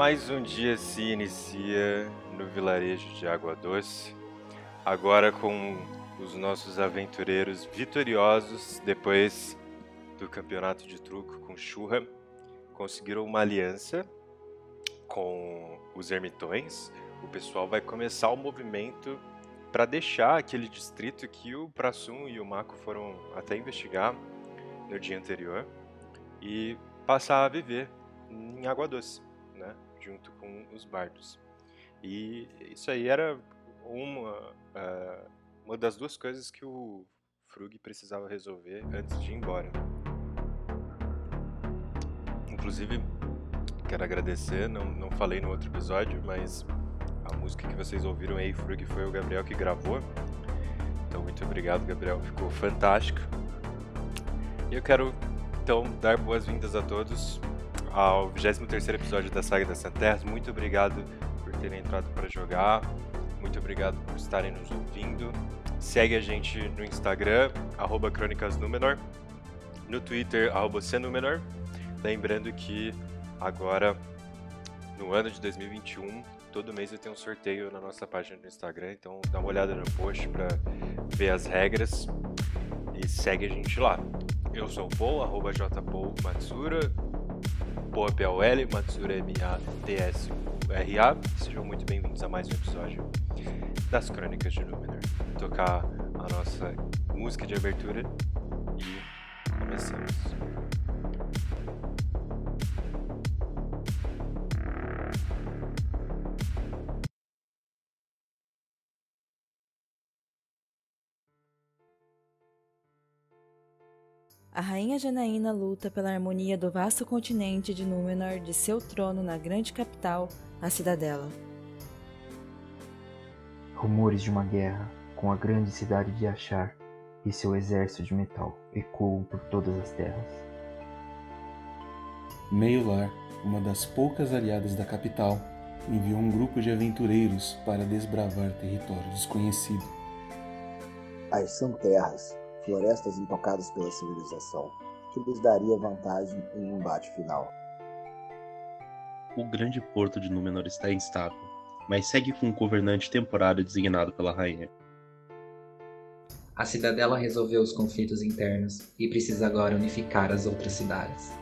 Mais um dia se inicia no vilarejo de Água Doce, agora com os nossos aventureiros vitoriosos depois do campeonato de truco com Churra. Conseguiram uma aliança com os ermitões. O pessoal vai começar o movimento para deixar aquele distrito que o Prassum e o Mako foram até investigar no dia anterior e passar a viver em Água Doce, né, junto com os bardos. E isso aí era uma, uh, uma das duas coisas que o Frug precisava resolver antes de ir embora. Inclusive, quero agradecer, não, não falei no outro episódio, mas a música que vocês ouviram aí, Frug, foi o Gabriel que gravou. Então, muito obrigado, Gabriel. Ficou fantástico. E eu quero, então, dar boas-vindas a todos ao 23 episódio da Saga das Santerras. Muito obrigado por terem entrado para jogar. Muito obrigado por estarem nos ouvindo. Segue a gente no Instagram, arroba Crônicas Númenor. No Twitter, arroba Númenor. Lembrando que agora, no ano de 2021, todo mês eu tenho um sorteio na nossa página do Instagram, então dá uma olhada no post para ver as regras e segue a gente lá. Eu sou o Paul, arroba Paul é P-O-L, Matsura M-A-T-S-U-R-A. Sejam muito bem-vindos a mais um episódio das Crônicas de Númenor. Tocar a nossa música de abertura e começamos. A rainha Janaína luta pela harmonia do vasto continente de Númenor de seu trono na grande capital, a Cidadela. Rumores de uma guerra com a grande cidade de Achar e seu exército de metal ecoam por todas as terras. Meio-Lar, uma das poucas aliadas da capital, enviou um grupo de aventureiros para desbravar território desconhecido. As são terras florestas intocadas pela civilização, que lhes daria vantagem em um embate final. O grande porto de Númenor está instável, mas segue com um governante temporário designado pela rainha. A cidadela resolveu os conflitos internos e precisa agora unificar as outras cidades.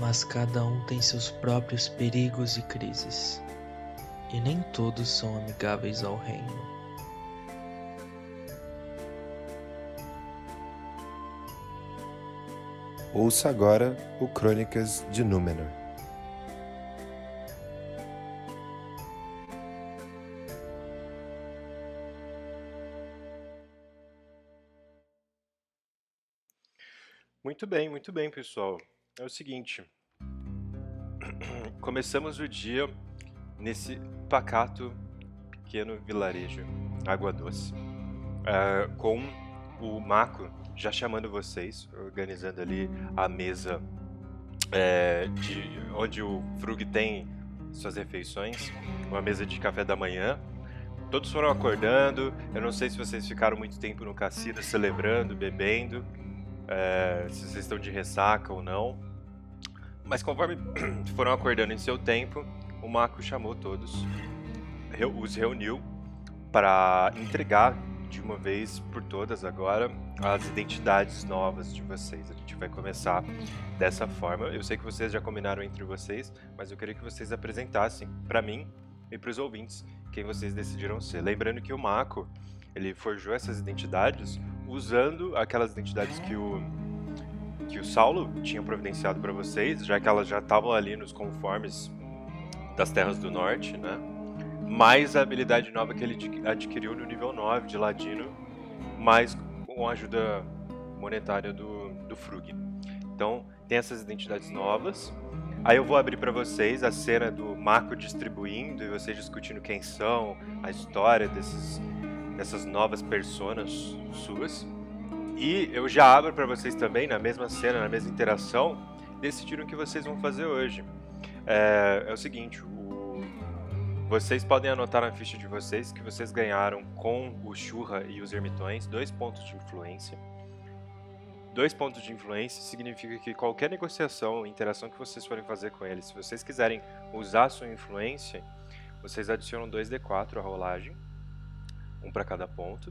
Mas cada um tem seus próprios perigos e crises, e nem todos são amigáveis ao reino. Ouça agora o Crônicas de Númenor. Muito bem, muito bem, pessoal. É o seguinte. Começamos o dia nesse pacato pequeno vilarejo, Água Doce, uh, com o Mako já chamando vocês, organizando ali a mesa é, de onde o Frug tem suas refeições, uma mesa de café da manhã. Todos foram acordando. Eu não sei se vocês ficaram muito tempo no cassino celebrando, bebendo, é, se vocês estão de ressaca ou não. Mas conforme foram acordando em seu tempo, o Mako chamou todos, os reuniu para entregar de uma vez por todas agora as identidades novas de vocês. A gente vai começar dessa forma. Eu sei que vocês já combinaram entre vocês, mas eu queria que vocês apresentassem para mim e para os ouvintes quem vocês decidiram ser. Lembrando que o Mako ele forjou essas identidades usando aquelas identidades que o que o Saulo tinha providenciado para vocês, já que elas já estavam ali nos conformes das Terras do Norte, né? Mais a habilidade nova que ele adquiriu no nível 9 de Ladino, mais com a ajuda monetária do, do Frug. Então, tem essas identidades novas. Aí eu vou abrir para vocês a cena do Marco distribuindo e vocês discutindo quem são, a história desses, dessas novas personas suas. E eu já abro para vocês também, na mesma cena, na mesma interação, decidiram o que vocês vão fazer hoje. É, é o seguinte, vocês podem anotar na ficha de vocês que vocês ganharam com o Churra e os Ermitões dois pontos de influência. dois pontos de influência significa que qualquer negociação, interação que vocês forem fazer com ele, se vocês quiserem usar a sua influência, vocês adicionam 2d4 à rolagem, um para cada ponto,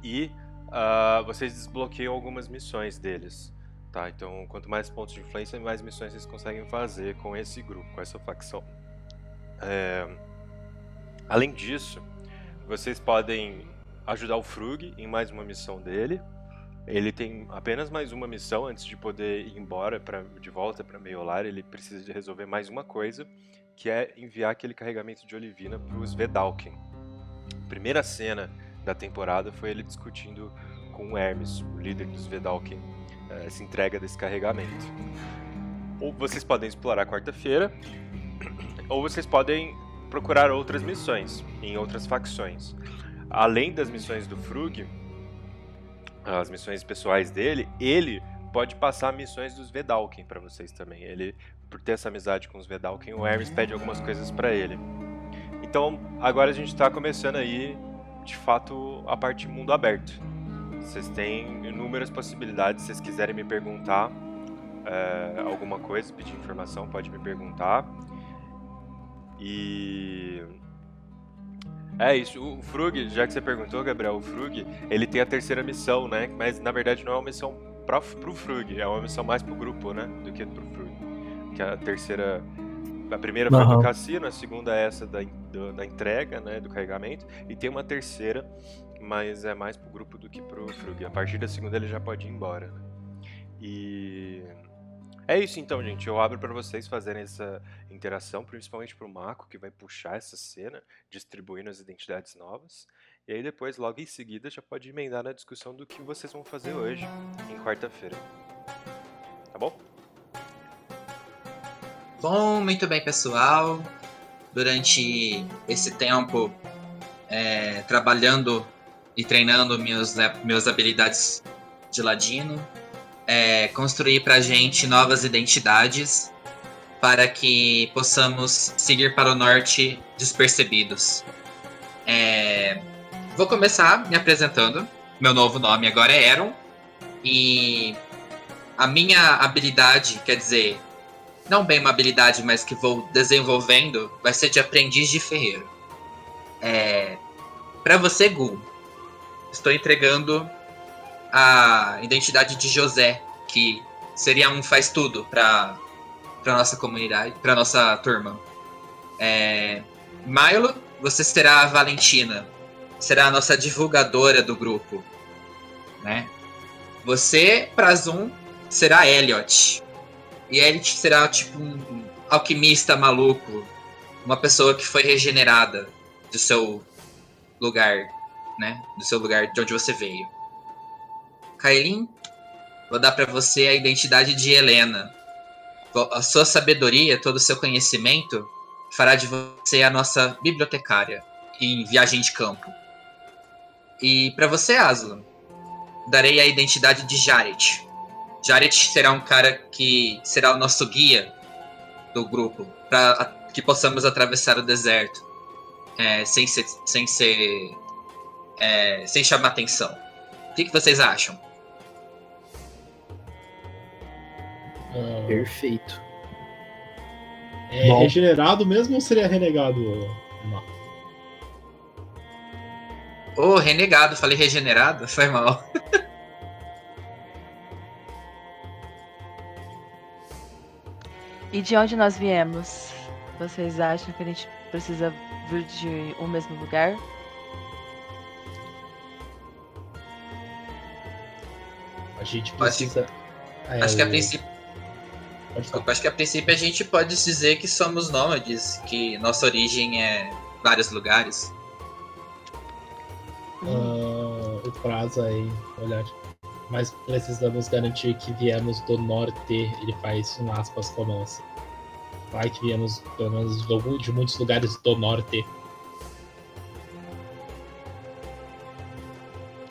e uh, vocês desbloqueiam algumas missões deles. Tá? Então, quanto mais pontos de influência, mais missões vocês conseguem fazer com esse grupo, com essa facção. É... Além disso, vocês podem ajudar o Frug em mais uma missão dele. Ele tem apenas mais uma missão antes de poder ir embora pra, de volta para Meiolar. Ele precisa de resolver mais uma coisa, que é enviar aquele carregamento de Olivina para os Vedalken. Primeira cena da temporada foi ele discutindo com o Hermes, o líder dos Vedalken, eh, essa entrega desse carregamento. Ou vocês podem explorar quarta-feira, ou vocês podem procurar outras missões em outras facções. Além das missões do Frug, as missões pessoais dele, ele pode passar missões dos Vedalken para vocês também. Ele, por ter essa amizade com os Vedalken, o Hermes pede algumas coisas para ele. Então, agora a gente está começando aí, de fato, a parte mundo aberto. Vocês têm inúmeras possibilidades. Se vocês quiserem me perguntar é, alguma coisa, pedir informação, pode me perguntar. E é isso, o Frug, já que você perguntou, Gabriel, o Frug, ele tem a terceira missão, né? Mas na verdade não é uma missão pra, pro Frug, é uma missão mais pro grupo, né? Do que pro Frug. Que a terceira. A primeira foi uhum. do cassino, a segunda é essa da, da entrega, né? Do carregamento. E tem uma terceira, mas é mais pro grupo do que pro Frug. A partir da segunda ele já pode ir embora, né? E. É isso então, gente. Eu abro para vocês fazerem essa interação, principalmente para o Mako, que vai puxar essa cena, distribuindo as identidades novas. E aí depois, logo em seguida, já pode emendar na discussão do que vocês vão fazer hoje, em quarta-feira. Tá bom? Bom, muito bem, pessoal. Durante esse tempo, é, trabalhando e treinando meus, meus habilidades de ladino, é, construir para a gente novas identidades para que possamos seguir para o norte despercebidos. É, vou começar me apresentando. Meu novo nome agora é Aaron. E a minha habilidade, quer dizer, não bem uma habilidade, mas que vou desenvolvendo, vai ser de aprendiz de ferreiro. É, para você, Gu, estou entregando a identidade de José, que seria um faz tudo para para nossa comunidade, para nossa turma. É, Milo, você será a Valentina, será a nossa divulgadora do grupo, né? Você, Prazum, será Elliot. E Elliot será tipo um alquimista maluco, uma pessoa que foi regenerada do seu lugar, né? Do seu lugar de onde você veio. Kailin, vou dar para você a identidade de Helena. A sua sabedoria, todo o seu conhecimento fará de você a nossa bibliotecária em viagem de campo. E para você, Aslan, darei a identidade de Jared. Jared será um cara que será o nosso guia do grupo para que possamos atravessar o deserto é, sem ser, sem ser é, sem chamar atenção. O que, que vocês acham? Ah. Perfeito. É Bom. regenerado mesmo ou seria renegado? Não. Ô, oh, renegado, falei regenerado? Foi mal. e de onde nós viemos? Vocês acham que a gente precisa vir de um mesmo lugar? Gente precisa. Acho, é... acho que a princípio acho que a princípio a gente pode dizer que somos nômades, que nossa origem é vários lugares. Uh, o prazo aí, olhar. Mas precisamos garantir que viemos do norte. Ele faz um aspas com a mão. Vai que viemos pelo menos de muitos lugares do norte.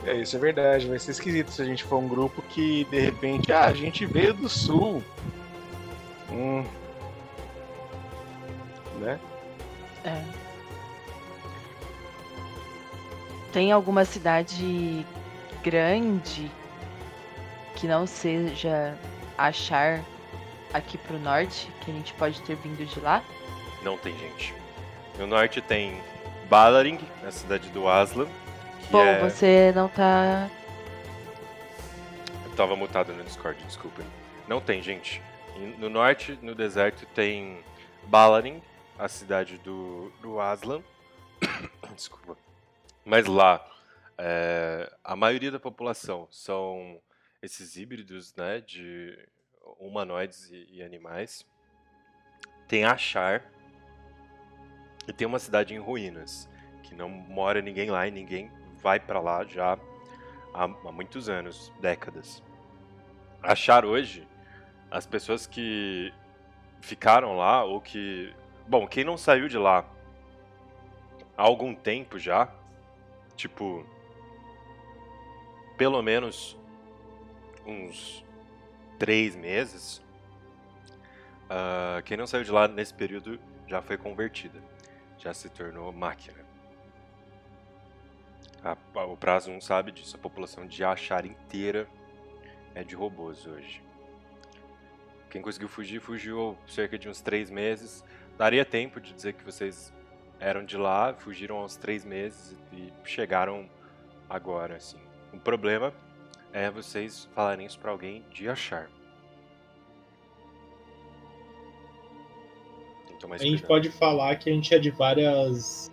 É, isso é verdade. Vai ser esquisito se a gente for um grupo que de repente, ah, a gente veio do sul. Hum. Né? É. Tem alguma cidade grande que que não seja achar aqui pro norte, que a gente pode ter vindo de lá? Não tem gente. No norte tem Balaring, na cidade do Aslan. Bom, você não tá. Eu tava mutado no Discord, desculpa. Não tem, gente. No norte, no deserto, tem Balaring, a cidade do, do Aslan. desculpa. Mas lá, é, a maioria da população são esses híbridos, né, de humanoides e, e animais. Tem Achar. E tem uma cidade em ruínas, que não mora ninguém lá e ninguém vai pra lá já há, há muitos anos, décadas. Achar hoje, as pessoas que ficaram lá ou que. Bom, quem não saiu de lá há algum tempo já, tipo. Pelo menos uns três meses. ah, quem não saiu de lá nesse período já foi convertida. Já se tornou máquina. A- a- o prazo não sabe disso. A população de Achar inteira é de robôs hoje. Quem conseguiu fugir, fugiu cerca de uns três meses. Daria tempo de dizer que vocês eram de lá, fugiram aos três meses e chegaram agora, assim. O problema é vocês falarem isso pra alguém de achar. Tomar A gente cuidado. pode falar que a gente é de várias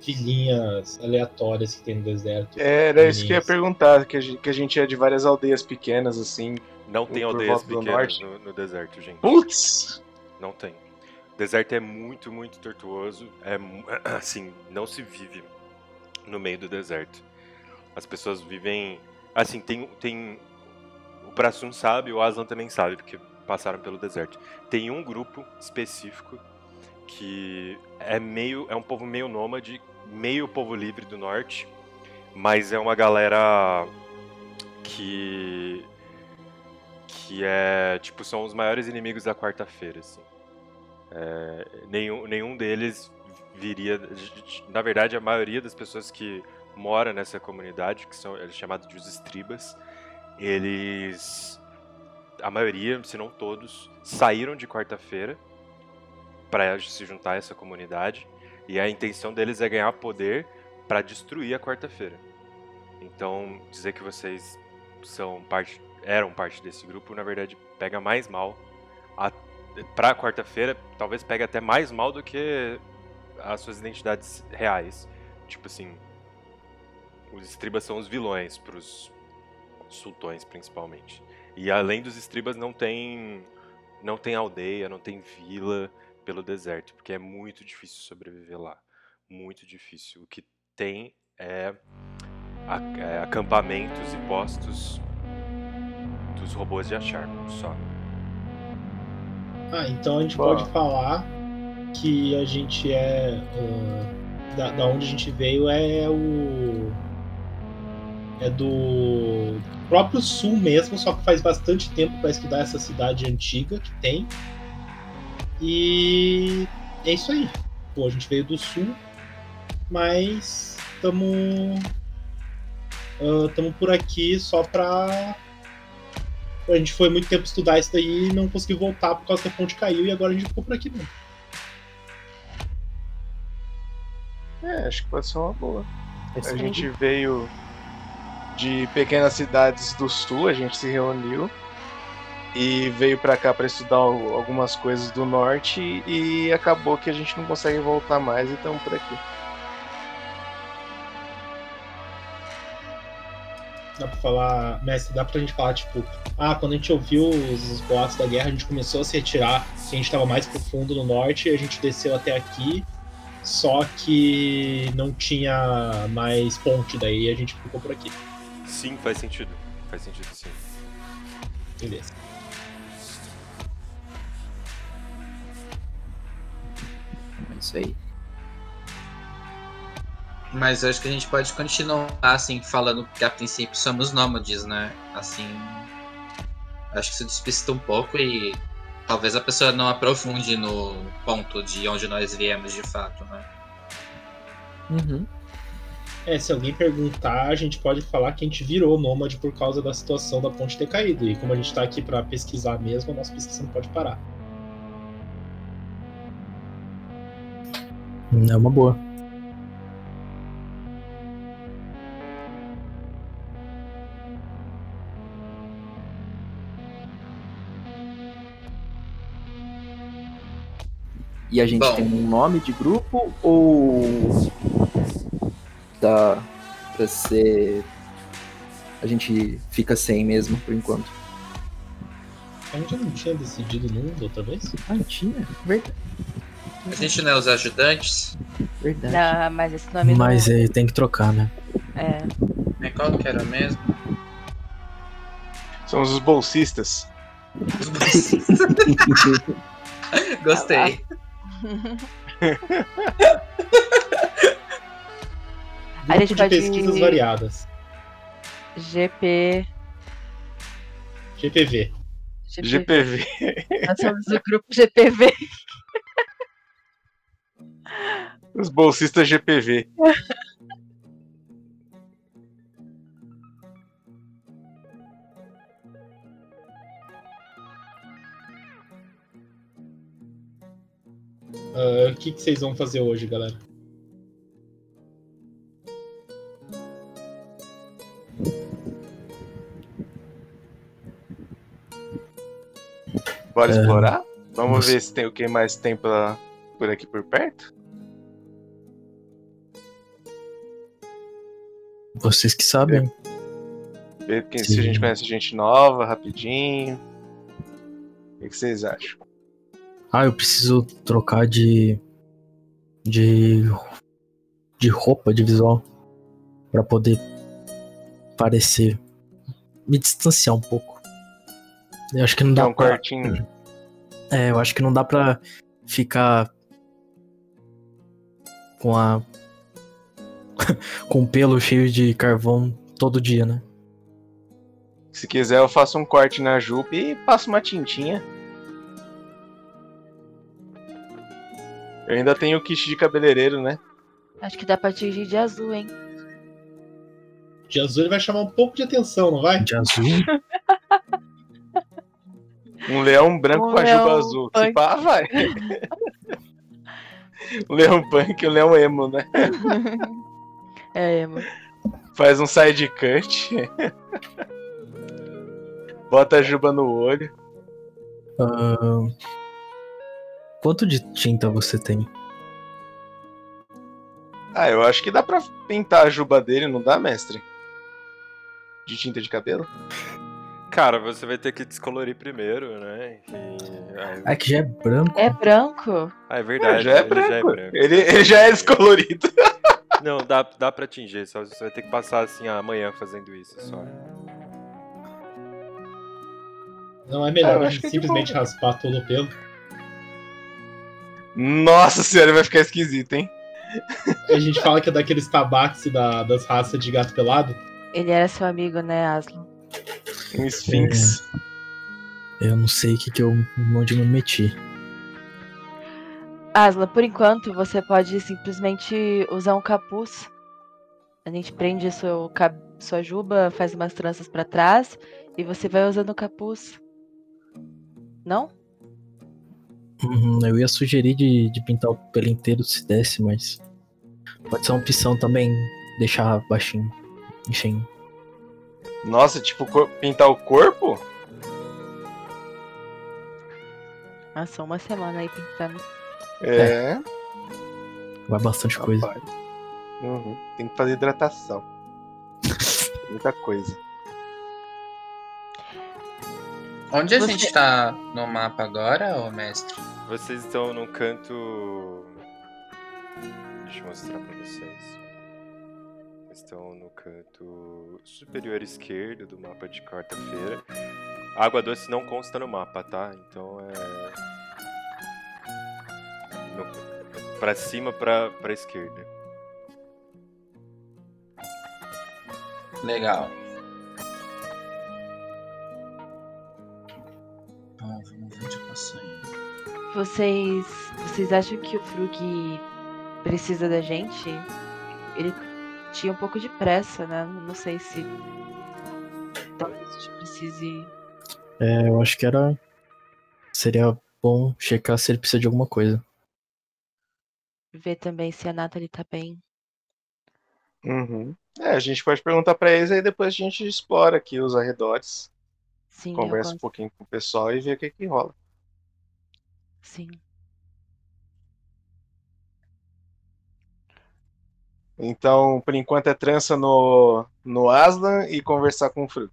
filhinhas aleatórias que tem no deserto. Era isso que eu ia perguntar, que a gente, que a gente é de várias aldeias pequenas, assim. Não tem aldeias pequenas no, no deserto, gente. Putz! Não tem. O deserto é muito, muito tortuoso. É assim, não se vive no meio do deserto. As pessoas vivem. Assim, tem. tem o Prasun sabe, o Aslan também sabe, porque passaram pelo deserto. Tem um grupo específico que é meio. É um povo meio nômade, meio povo livre do norte, mas é uma galera que. que é. Tipo, são os maiores inimigos da quarta-feira, assim. É, nenhum, nenhum deles viria. Na verdade, a maioria das pessoas que mora nessa comunidade, que são eles chamados de os estribas, eles. A maioria, se não todos, saíram de quarta-feira para se juntar a essa comunidade. E a intenção deles é ganhar poder para destruir a quarta-feira. Então, dizer que vocês são parte, eram parte desse grupo, na verdade, pega mais mal. A, pra quarta-feira, talvez pegue até mais mal do que as suas identidades reais. Tipo assim, os estribas são os vilões pros sultões, principalmente. E além dos estribas, não tem, não tem aldeia, não tem vila pelo deserto, porque é muito difícil sobreviver lá. Muito difícil. O que tem é, é acampamentos e postos dos robôs de achar, só. Ah, então a gente Boa. pode falar que a gente é. ah, da, da onde a gente veio é o. É do próprio sul mesmo, só que faz bastante tempo para estudar essa cidade antiga que tem. E é isso aí. Pô, a gente veio do sul, mas estamos. Estamos por aqui só pra a gente foi muito tempo estudar isso daí e não conseguiu voltar por causa que a ponte caiu e agora a gente ficou por aqui mesmo. É, acho que pode ser uma boa. É A gente veio de pequenas cidades do sul, a gente se reuniu e veio pra cá pra estudar al- algumas coisas do norte e acabou que a gente não consegue voltar mais e estamos por aqui. Dá pra falar, mestre, dá pra gente falar, tipo, ah, quando a gente ouviu os, os boatos da guerra, a gente começou a se retirar, que a gente tava mais profundo no norte, a gente desceu até aqui, só que não tinha mais ponte, daí a gente ficou por aqui. Sim, faz sentido. Faz sentido sim. Beleza. Isso aí. Mas eu acho que a gente pode continuar, assim, falando que a princípio somos nômades, né? Assim. Acho que isso despista um pouco e talvez a pessoa não aprofunde no ponto de onde nós viemos de fato, né? Uhum. É, se alguém perguntar, a gente pode falar que a gente virou nômade por causa da situação da ponte ter caído. E como a gente tá aqui pra pesquisar mesmo, a nossa pesquisa não pode parar. É uma boa. E a gente Bom. tem um nome de grupo ou dá pra ser. A gente fica sem mesmo por enquanto. A gente não tinha decidido da outra vez? Ah, tinha? Verdade. A gente não é os ajudantes? Verdade. Não, mas esse nome Mas não. aí tem que trocar, né? É. É, qual que era mesmo? Somos os bolsistas. Os bolsistas. Gostei. A gente de pode- pesquisas variadas. GP. GPV. GPV. Nós somos o grupo GPV. Os bolsistas GPV. Ah, O que, que vocês vão fazer hoje, galera? Bora É, explorar? Vamos você- ver se tem o que mais tem pela, por aqui por perto? Vocês que sabem. Ver se a gente conhece gente nova, rapidinho. O que vocês acham? Ah, eu preciso trocar de. de. de roupa, de visual. Pra poder parecer. me distanciar um pouco. Eu acho que não Dá dá um pra. quartinho. É, eu acho que não dá pra ficar. com a. com pelo cheio de carvão todo dia, né? Se quiser, eu faço um corte na jupe e passo uma tintinha. Eu ainda tenho o kit de cabeleireiro, né? Acho que dá pra tingir de azul, hein? De azul ele vai chamar um pouco de atenção, não vai? De azul? Um leão branco Um com a juba azul. Se punk. pá, vai. um leão punk e um leão emo, né? É, mano. Faz um side cut. Bota a juba no olho. Ahn, Quanto de tinta você tem? Ah, eu acho que dá pra pintar a juba dele, não dá, mestre? De tinta de cabelo? Cara, você vai ter que descolorir primeiro, né? E... aí- Ah, que já é branco. É branco? Ah, é verdade. já é ele branco. já é branco. Ele, ele já é descolorido. Não, dá, dá pra atingir, só você vai ter que passar assim amanhã fazendo isso só. Não é Ah, melhor eu a acho gente que é simplesmente raspar todo o pelo. Nossa senhora, vai ficar esquisito, hein? A gente fala que é daqueles tabaxi da, das raças de gato pelado. Ele era seu amigo, né, Aslan? Um Sphinx. Eu não sei o que, que eu onde eu me meti. Aslan, por enquanto, você pode simplesmente usar um capuz. A gente prende seu, sua juba, faz umas tranças pra trás e você vai usando o capuz. Não? Uhum, eu ia sugerir de, de pintar o pelo inteiro se desse, mas. Pode ser uma opção também deixar baixinho. Enfim. Nossa, tipo, pintar o corpo? Nossa, uma semana aí pintando. É. Vai bastante coisa. Uhum. Tem que fazer hidratação. Muita coisa. Onde a Você- gente tá no mapa agora, ô mestre? Vocês estão num canto. Deixa eu mostrar pra vocês. Estão no canto superior esquerdo do mapa de quarta-feira. A água doce não consta no mapa, tá? Então é. No... Pra cima, pra, pra esquerda. Legal. Bom, vamos ver onde eu posso ir. Vocês. Vocês acham que o Frug precisa da gente? Ele tinha um pouco de pressa, né? Não sei se talvez a gente precise. É, eu acho que era. Seria bom checar se ele precisa de alguma coisa. Ver também se a Nathalie tá bem. Uhum. É, a gente pode perguntar pra eles aí depois a gente explora aqui os arredores. Sim, Conversa um pouquinho com o pessoal e vê o que que rola. Sim. Então, por enquanto é trança no, no Aslan e conversar com o Frug.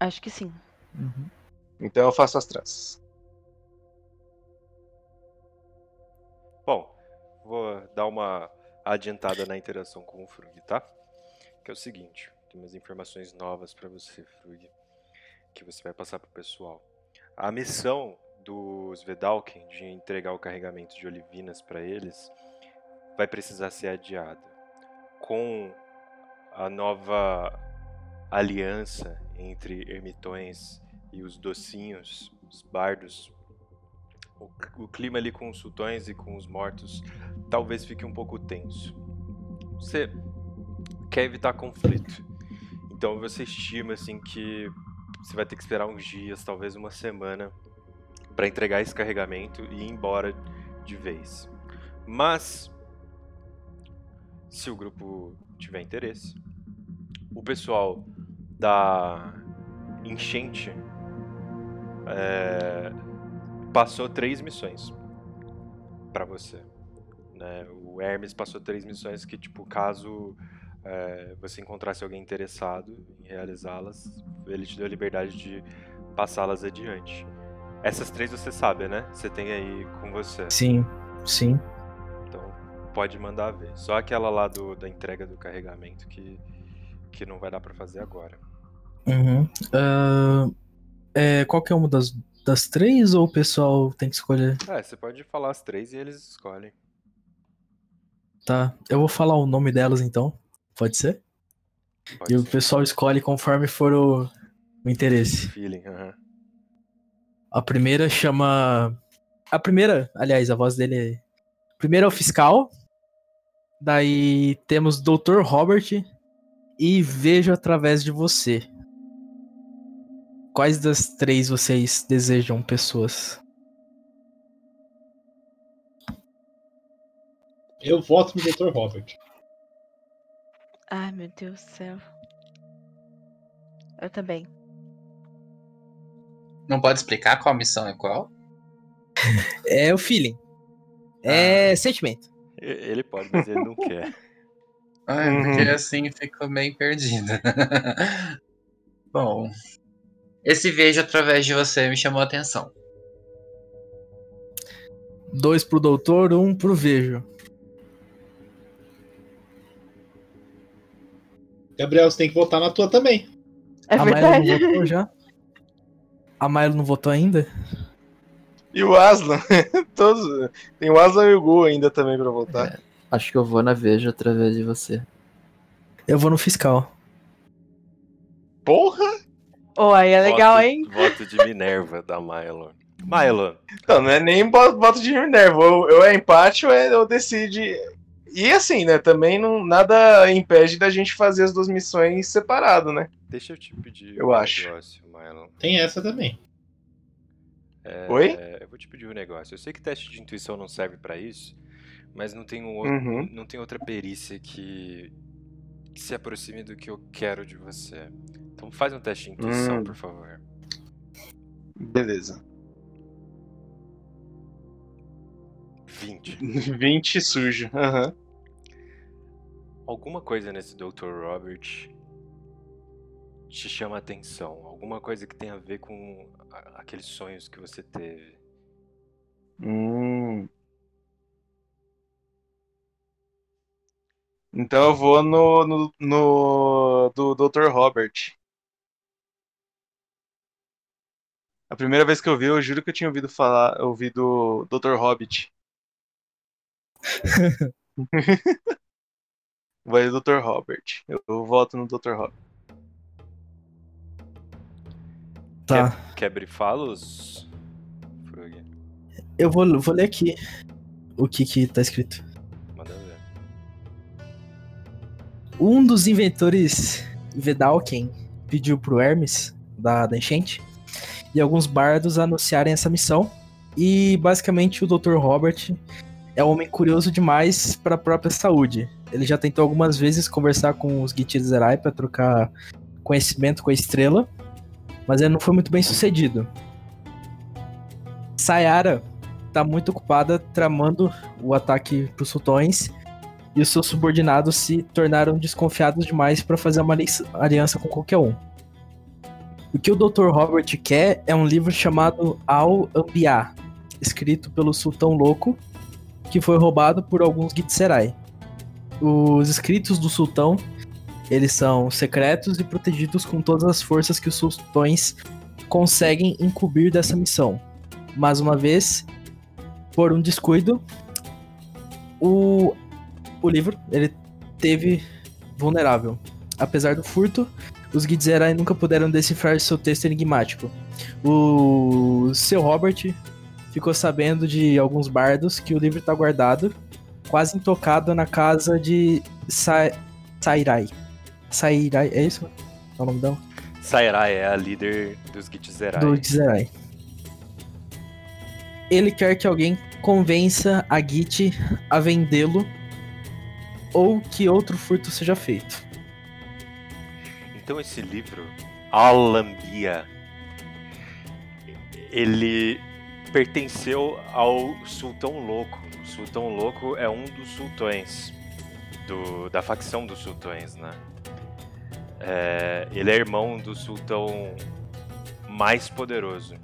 Acho que sim. Então eu faço as tranças. Vou dar uma adiantada na interação com o Frug, tá? Que é o seguinte, tem umas informações novas pra você, Frug, que você vai passar pro pessoal. A missão dos Vedalken de entregar o carregamento de olivinas pra eles vai precisar ser adiada. Com a nova aliança entre ermitões e os docinhos, os bardos, o, o clima ali com os sultões e com os mortos talvez fique um pouco tenso. Você quer evitar conflito. Então você estima assim que você vai ter que esperar uns dias, talvez uma semana, para entregar esse carregamento e ir embora de vez. Mas se o grupo tiver interesse, o pessoal da enchente é, passou três missões para você. Né? O Hermes passou três missões que, tipo, caso é, você encontrasse alguém interessado em realizá-las, ele te deu a liberdade de passá-las adiante. Essas três você sabe, né? Você tem aí com você. Sim, sim. Então pode mandar ver. Só aquela lá do, da entrega do carregamento que, que não vai dar pra fazer agora. Uhum. Ah, é, qualquer uma das, das três ou o pessoal tem que escolher? É, você pode falar as três e eles escolhem. Tá, eu vou falar o nome delas então. Pode ser? Pode e o ser. pessoal escolhe conforme for o, o interesse. Feeling. A primeira chama. A primeira, aliás, a voz dele é. Primeiro é o fiscal. Daí temos Dr. Robert e Vejo através de você. Quais das três vocês desejam pessoas? Eu voto no Dr. Robert. Ai, meu Deus do céu. Eu também. Não pode explicar qual missão é qual? É o feeling. É sentimento. E- Ele pode, mas ele não quer. Ah, é porque assim ficou meio perdida. Bom, esse vejo através de você me chamou a atenção. Dois pro doutor, um pro Vejo. Gabriel, você tem que votar na tua também. É a verdade. Milo não votou já? A Milo não votou ainda? E o Aslan, todos. Tem o Aslan e o Gu ainda também pra voltar. Acho que eu vou na Veja através de você. Eu vou no fiscal. Porra! Oh, aí é legal, Voto- hein? Voto de Minerva da Milo. Milo, Então, não é nem voto de Minerva. Ou, ou é empate ou, é, ou decide. E assim, né? Também não, nada impede da gente fazer as duas missões separado, né? deixa eu te pedir Eu um acho. negócio, Milo. Tem essa também. É, Oi? Eu vou te pedir um negócio. Eu sei que teste de intuição não serve pra isso, mas não tem, um outro, Uhum. não tem outra perícia que, que se aproxime do que eu quero de você. Então faz um teste de intuição, Hum. por favor. Beleza. 20. 20 sujo. Aham. Alguma coisa nesse Dr. Robert te chama a atenção? Alguma coisa que tem a ver com aqueles sonhos que você teve? Hum. Então eu vou no, no, no do Dr. Robert. A primeira vez que eu vi, eu juro que eu tinha ouvido falar, ouvido Dr. Hobbit. Vai o Dr. Robert. Eu, eu voto no Dr. Robert. Tá. Quer, quebre falos? Eu vou, vou ler aqui o que que tá escrito. Manda ver. Um dos inventores, Vedalken, pediu pro Hermes, da, da enchente, e alguns bardos anunciarem essa missão. E basicamente o Dr. Robert é um homem curioso demais para a própria saúde. Ele já tentou algumas vezes conversar com os Git Zerai para trocar conhecimento com a estrela, mas ele não foi muito bem sucedido. Sayara tá muito ocupada tramando o ataque pros sultões e os seus subordinados se tornaram desconfiados demais para fazer uma aliança com qualquer um. O que o Dr. Robert quer é um livro chamado Al-Anbiya, escrito pelo Sultão Louco, que foi roubado por alguns Gitserai. Os escritos do Sultão, eles são secretos e protegidos com todas as forças que os sultões conseguem encobrir dessa missão. Mais uma vez, por um descuido, o, o livro ele teve vulnerável. Apesar do furto, os Gidzerai nunca puderam decifrar seu texto enigmático. O seu Robert ficou sabendo de alguns bardos que o livro está guardado, quase intocado na casa de Sa Sairai. Sairai, é isso? É o nome dela? Sairai é a líder dos Gitzerai. Do Gitzerai. Ele quer que alguém convença a Git a vendê-lo ou que outro furto seja feito. Então esse livro, Alambia, ele pertenceu ao Sultão Louco. O Sultão Louco é um dos sultões do, da facção dos sultões, né? É, ele é irmão do sultão mais poderoso.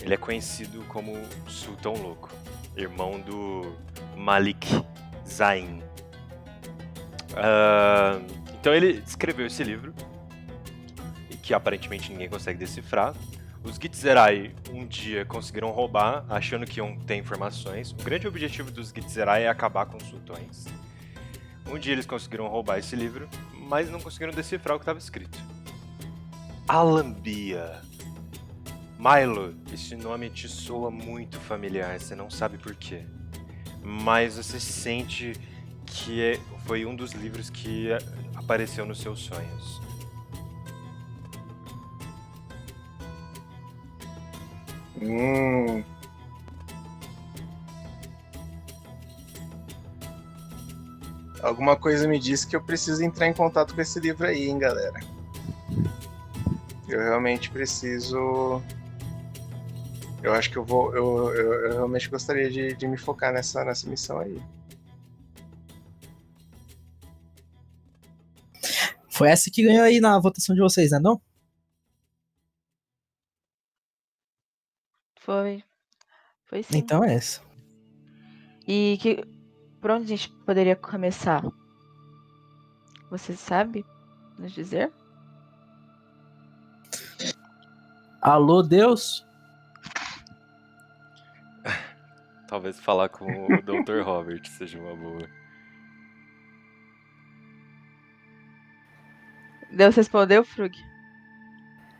Ele é conhecido como Sultão Louco, irmão do Malik Zain. Uh, então ele escreveu esse livro, que aparentemente ninguém consegue decifrar. Os Gitzerai um dia conseguiram roubar, achando que iam ter informações. O grande objetivo dos Gitzerai é acabar com os sultões. Um dia eles conseguiram roubar esse livro, mas não conseguiram decifrar o que estava escrito. Alambia. Milo, esse nome te soa muito familiar, você não sabe por quê. Mas você sente que é, foi um dos livros que apareceu nos seus sonhos. Hum. Alguma coisa me disse que eu preciso entrar em contato com esse livro aí, hein, galera. Eu realmente preciso. Eu acho que eu vou. Eu, eu, eu realmente gostaria de, de me focar nessa, nessa missão aí. Foi essa que ganhou aí na votação de vocês, né? Não? Foi. Foi sim. Então é essa. E que, por onde a gente poderia começar? Você sabe nos dizer? Alô, Deus? Talvez falar com o Dr. Robert seja uma boa. Deus respondeu, Frug?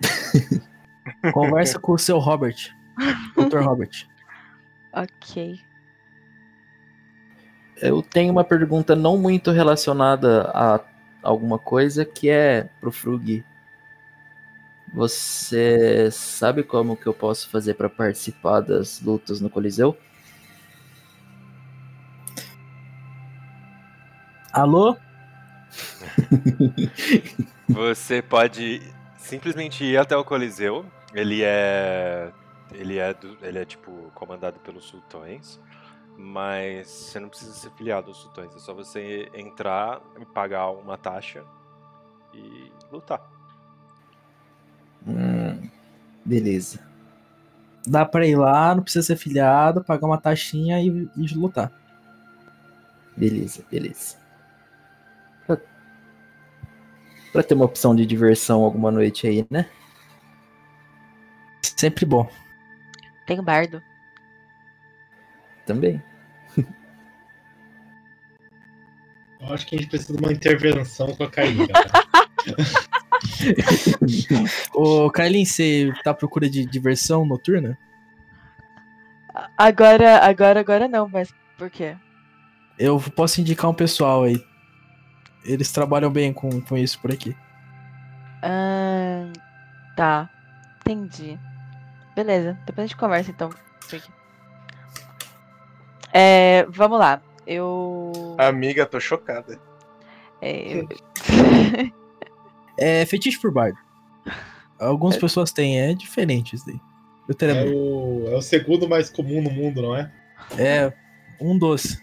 Conversa com o seu Robert. Dr. Robert. Ok. Eu tenho uma pergunta não muito relacionada a alguma coisa que é pro Frug. Você sabe como que eu posso fazer para participar das lutas no Coliseu? Alô? Você pode simplesmente ir até o Coliseu. Ele é. Ele é, do, ele é tipo comandado pelos sultões. Mas você não precisa ser filiado aos sultões. É só você entrar pagar uma taxa e lutar. Hum, beleza. Dá pra ir lá, não precisa ser filiado, pagar uma taxinha e, e lutar. Beleza, beleza para ter uma opção de diversão alguma noite aí, né? Sempre bom. Tem bardo. Também. Eu acho que a gente precisa de uma intervenção com a Kailin. Ô, Kailin, você tá à procura de diversão noturna? Agora, agora, agora não, mas por quê? Eu posso indicar um pessoal aí. Eles trabalham bem com, com isso por aqui. Ah, tá. Entendi. Beleza. Depois a gente conversa então. É, vamos lá. Eu. Amiga, tô chocada. É, eu- É fetiche por bardo. Algumas pessoas têm, é diferente isso daí. Eu teria É o, é o segundo mais comum no mundo, não é? É um doce.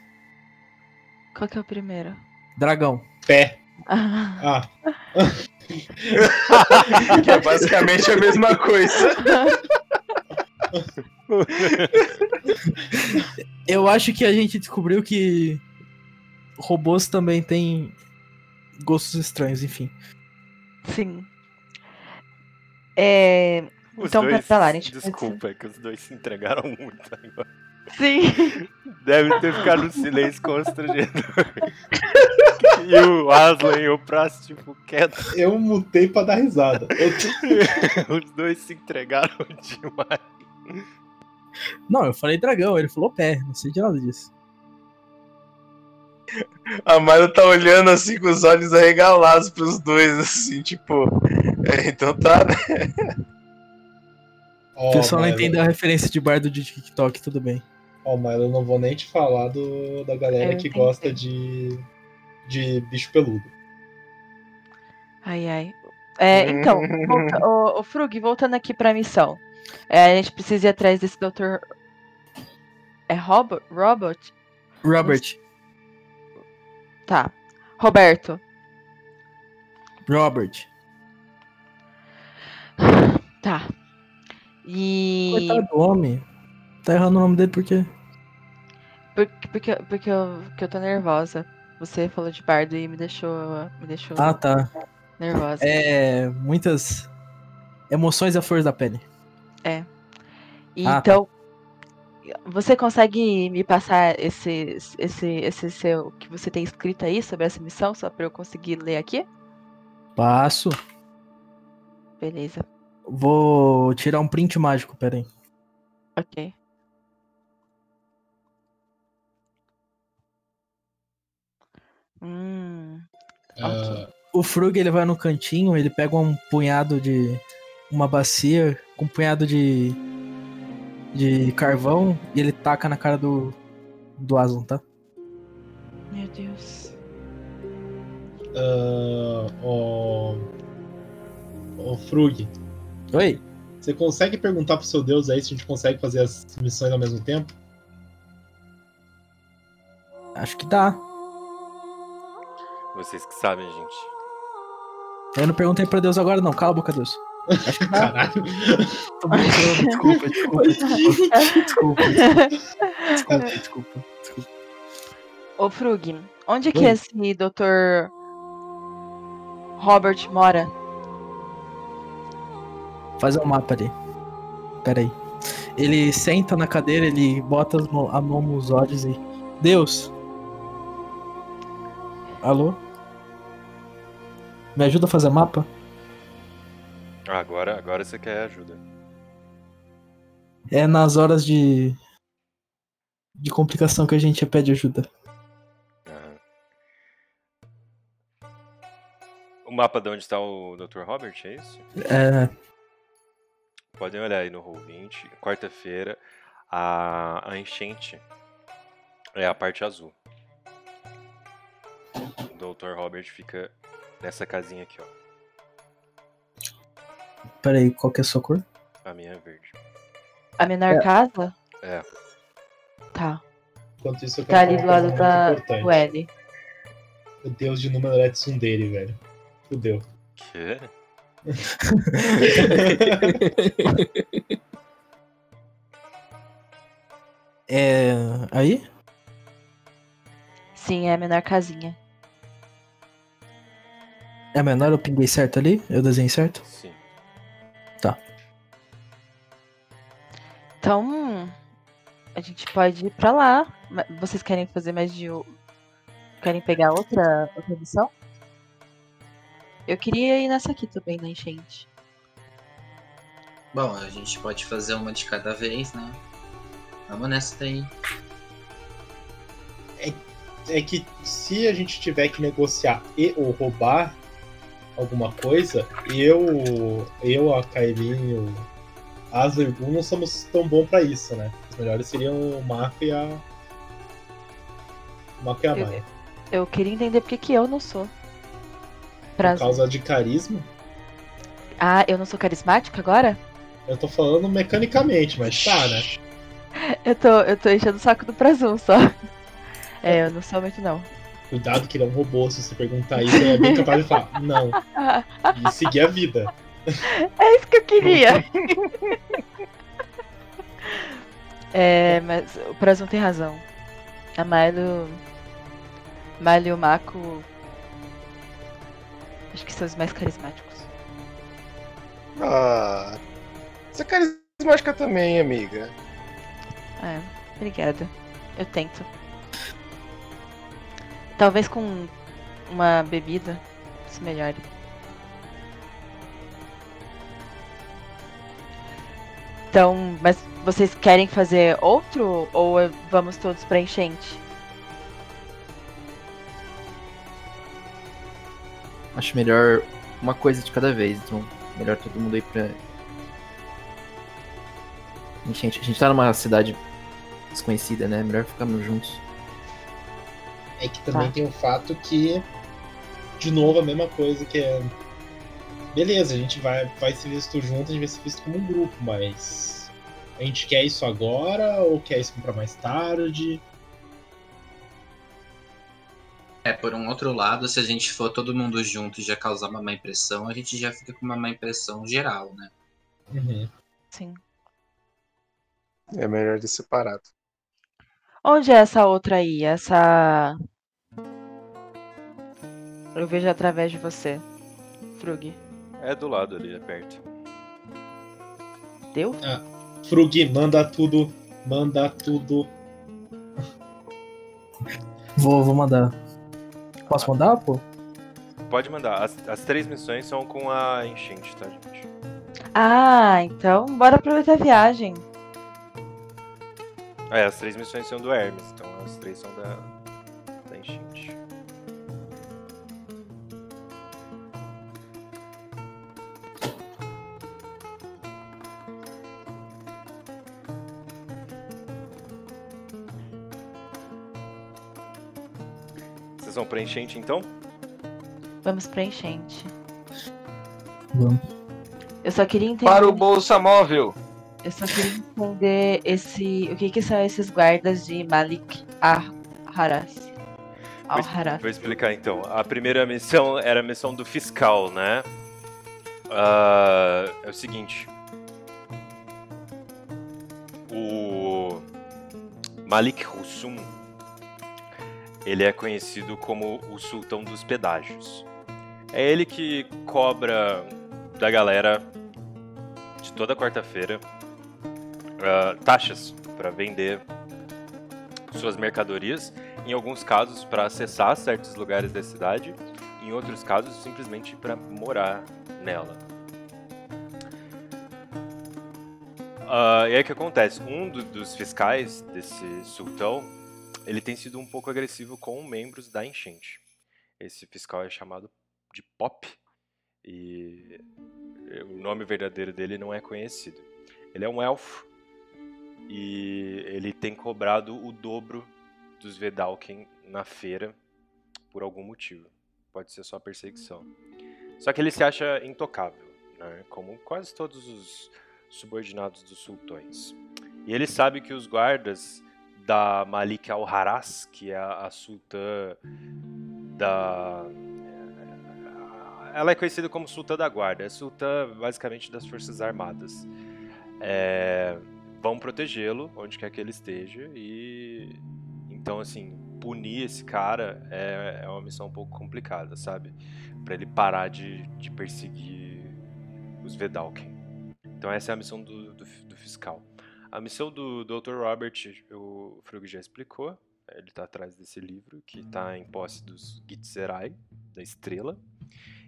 Qual que é o primeiro? Dragão. Pé. Ah. Ah. que é basicamente a mesma coisa. Eu acho que a gente descobriu que robôs também têm gostos estranhos, enfim. Sim. É. Os então, dois, pra lá, a gente Desculpa, é que os dois se entregaram muito agora. Sim. Deve ter ficado um silêncio constrangedor. e o Aslan e o Pras, tipo, quieto. Eu mutei pra dar risada. Eu- Os dois se entregaram demais. Não, eu falei dragão, ele falou pé, não sei de nada disso. A Mayra tá olhando assim com os olhos arregalados pros dois, assim, tipo. É, então tá, né? O pessoal não entendeu a referência de bardo de TikTok, tudo bem. Ó, mas eu não vou nem te falar do, da galera Eu que entendi. gosta de, de bicho peludo. Ai, ai. É, então, volta, o, o Frug, voltando aqui pra missão. É, a gente precisa ir atrás desse Dr. É Robert? Robert? Robert. Tá. Roberto. Robert. Tá. E. Coitado do homem. Tá errando o nome dele por quê? Porque, porque, porque, eu, porque eu tô nervosa. Você falou de bardo e me deixou. Me deixou Ah, tá. nervosa. É. Muitas emoções à flor da pele. É. E Ah, tá. então, você consegue me passar esse, esse, esse seu que você tem escrito aí sobre essa missão, só pra eu conseguir ler aqui? Passo. Beleza. Vou tirar um print mágico, pera aí. Ok. Hum. Ah, O Frug ele vai no cantinho, ele pega um punhado de. uma bacia com um punhado de. de carvão e ele taca na cara do. do Aslan, tá? Meu Deus. ah, ó, ó, Frug. Oi? Você consegue perguntar pro seu Deus aí se a gente consegue fazer as missões ao mesmo tempo? Acho que dá. Vocês que sabem, gente. Eu não perguntei pra Deus agora, não. Cala a boca, Deus. Acho que dá. Caralho. Tô brincando, desculpa, desculpa, desculpa. Desculpa, desculpa, desculpa. Ô, Frug, onde que Oi. esse Dr. Robert mora? Faz um mapa ali. Pera aí. Ele senta na cadeira, ele bota a mão nos olhos e. Deus! Alô? Me ajuda a fazer mapa? Agora, agora você quer ajuda. É nas horas de. de complicação que a gente pede ajuda. Aham. O mapa de onde está o Dr. Robert, é isso? É. Podem olhar aí no Roll20. Quarta-feira, a, a enchente é a parte azul. O Dr. Robert fica nessa casinha aqui, ó. Pera aí, qual que é a sua cor? A minha é verde. A menor É. casa? É. Tá. Enquanto isso, eu Tá ali do lado da, do L. O deus de número é Tsundere, velho. Fudeu. Quê? É. Aí? Sim, é a menor casinha. É a menor, eu pinguei certo ali? Eu desenhei certo? Sim. Tá. Então, a gente pode ir pra lá. Vocês querem fazer mais de. Querem pegar outra, outra missão? Eu queria ir nessa aqui também, na enchente. Bom, a gente pode fazer uma de cada vez, né? Vamos nessa daí. é que se a gente tiver que negociar e ou roubar alguma coisa, eu, eu a Kailin, o Asa e o não somos tão bons pra isso, né? Os melhores seriam o Mako e a. O Mako e a Maia. Eu queria entender por que que eu não sou. Por causa de carisma. Ah, eu não sou carismática agora? Eu tô falando mecanicamente, mas tá, né? Eu tô, eu tô enchendo o saco do Prazum só. É, eu não sou muito não. Cuidado que ele é um robô, se você perguntar isso, ele é bem capaz de falar não. E seguir a vida. É isso que eu queria. é, mas o Prazum tem razão. A Milo. Milo e o Mako. Acho que são os mais carismáticos. Ah. Você é carismática também, amiga. É, obrigada. Eu tento. Talvez com uma bebida isso melhore. Então, mas vocês querem fazer outro ou vamos todos pra enchente? Acho melhor uma coisa de cada vez, então melhor todo mundo ir pra. Enchente. A gente tá numa cidade desconhecida, né? Melhor ficarmos juntos. É que também Tá. tem o fato que, de novo, a mesma coisa que é. Beleza, a gente vai, vai ser visto junto, a gente vai ser visto como um grupo, mas. A gente quer isso agora ou quer isso pra mais tarde? Por um outro lado, se a gente for todo mundo junto e já causar uma má impressão, a gente já fica com uma má impressão geral, né? Uhum. Sim. É melhor de separado. Onde é essa outra aí? Essa. Eu vejo através de você, Frug. É do lado ali, é perto. Deu? Ah, Frug, manda tudo, manda tudo. Vou, vou mandar. Posso mandar, pô? Pode mandar. As, as três missões são com a enchente, tá, gente? Ah, então bora aproveitar a viagem. É, as três missões são do Hermes, então as três são da, da Vocês vão pra enchente então? Vamos pra enchente. Vamos. Eu só queria entender. Para o Bolsa Móvel! Eu só queria entender esse. O que, que são esses guardas de Malik Al-Haras? Al-Haras. Vou explicar então. A primeira missão era a missão do fiscal, né? Ah, é o seguinte. O Malik Husum, ele é conhecido como o sultão dos pedágios. É ele que cobra da galera de toda quarta-feira ah, taxas para vender suas mercadorias, em alguns casos para acessar certos lugares da cidade, em outros casos simplesmente para morar nela. Ah, e aí o que acontece? Um do- dos fiscais desse sultão, ele tem sido um pouco agressivo com membros da enchente. Esse fiscal é chamado de Pop e o nome verdadeiro dele não é conhecido. Ele é um elfo e ele tem cobrado o dobro dos Vedalken na feira por algum motivo. Pode ser só perseguição. Só que ele se acha intocável, né? como quase todos os subordinados dos sultões. E ele sabe que os guardas da Malik al-Haras, que é a, a sultã da. Ela é conhecida como sultã da guarda, é sultã basicamente das forças armadas. É, vão protegê-lo onde quer que ele esteja e então assim punir esse cara é, é uma missão um pouco complicada, sabe? Pra ele parar de, de perseguir os Vedalken. Então essa é a missão do, do, do fiscal. A missão do Dr. Robert, o Frug já explicou. Ele está atrás desse livro, que está em posse dos Gitzerai, da estrela.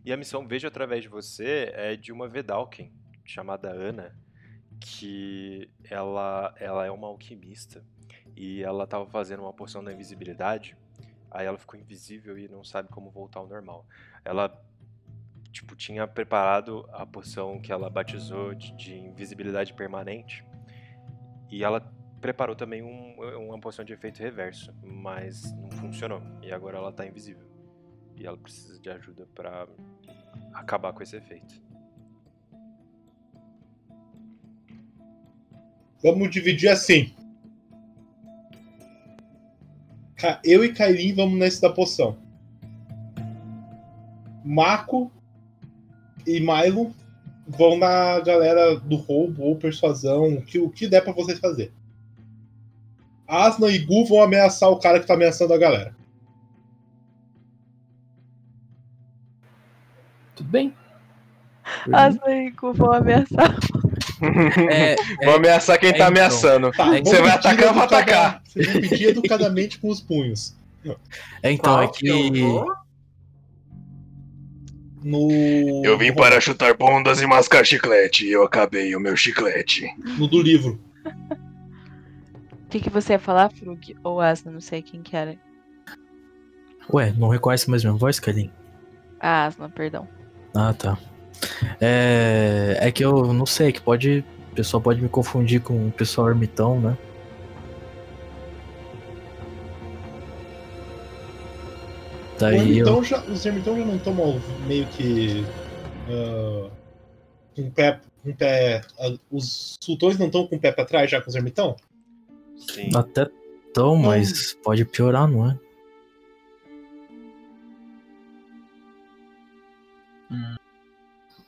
E a missão Veja Através de Você é de uma Vedalken, chamada Ana, que ela, ela é uma alquimista. E ela estava fazendo uma poção da invisibilidade Aí ela ficou invisível e não sabe como voltar ao normal. Ela tipo tinha preparado a poção que ela batizou de, de invisibilidade permanente e ela preparou também um, uma poção de efeito reverso, mas não funcionou e agora ela tá invisível e ela precisa de ajuda para acabar com esse efeito. Vamos dividir assim. Eu e Kailin vamos nesse da poção. Mako e Milo vão na galera do roubo ou persuasão, o que, o que der pra vocês fazer. Asna e Gu vão ameaçar o cara que tá ameaçando a galera. Tudo bem. Asna e Gu vão ameaçar. É, Vou ameaçar quem tá então. ameaçando. Tá, Você vai atacar, eu vou atacar. Vocês vão pedir educadamente com os punhos. É, então, Qual é que eu que. No. Eu vim para chutar bundas e mascar chiclete. E eu acabei o meu chiclete. No do livro. O que, que você ia falar, Frug? Ou Asna, não sei quem que era. Ué, não reconhece mais minha voz, Kailin? Ah, Asna, perdão. Ah, tá. É, é que eu não sei, que pode. O pessoal pode me confundir com o pessoal ermitão, né? O Daí eu. ermitão já, os ermitão já não tomam meio que. ah, com o pé. Com o pé ah, os sultões não estão com o pé pra trás já com os ermitão? Sim. Até tão, mas pode piorar, não é?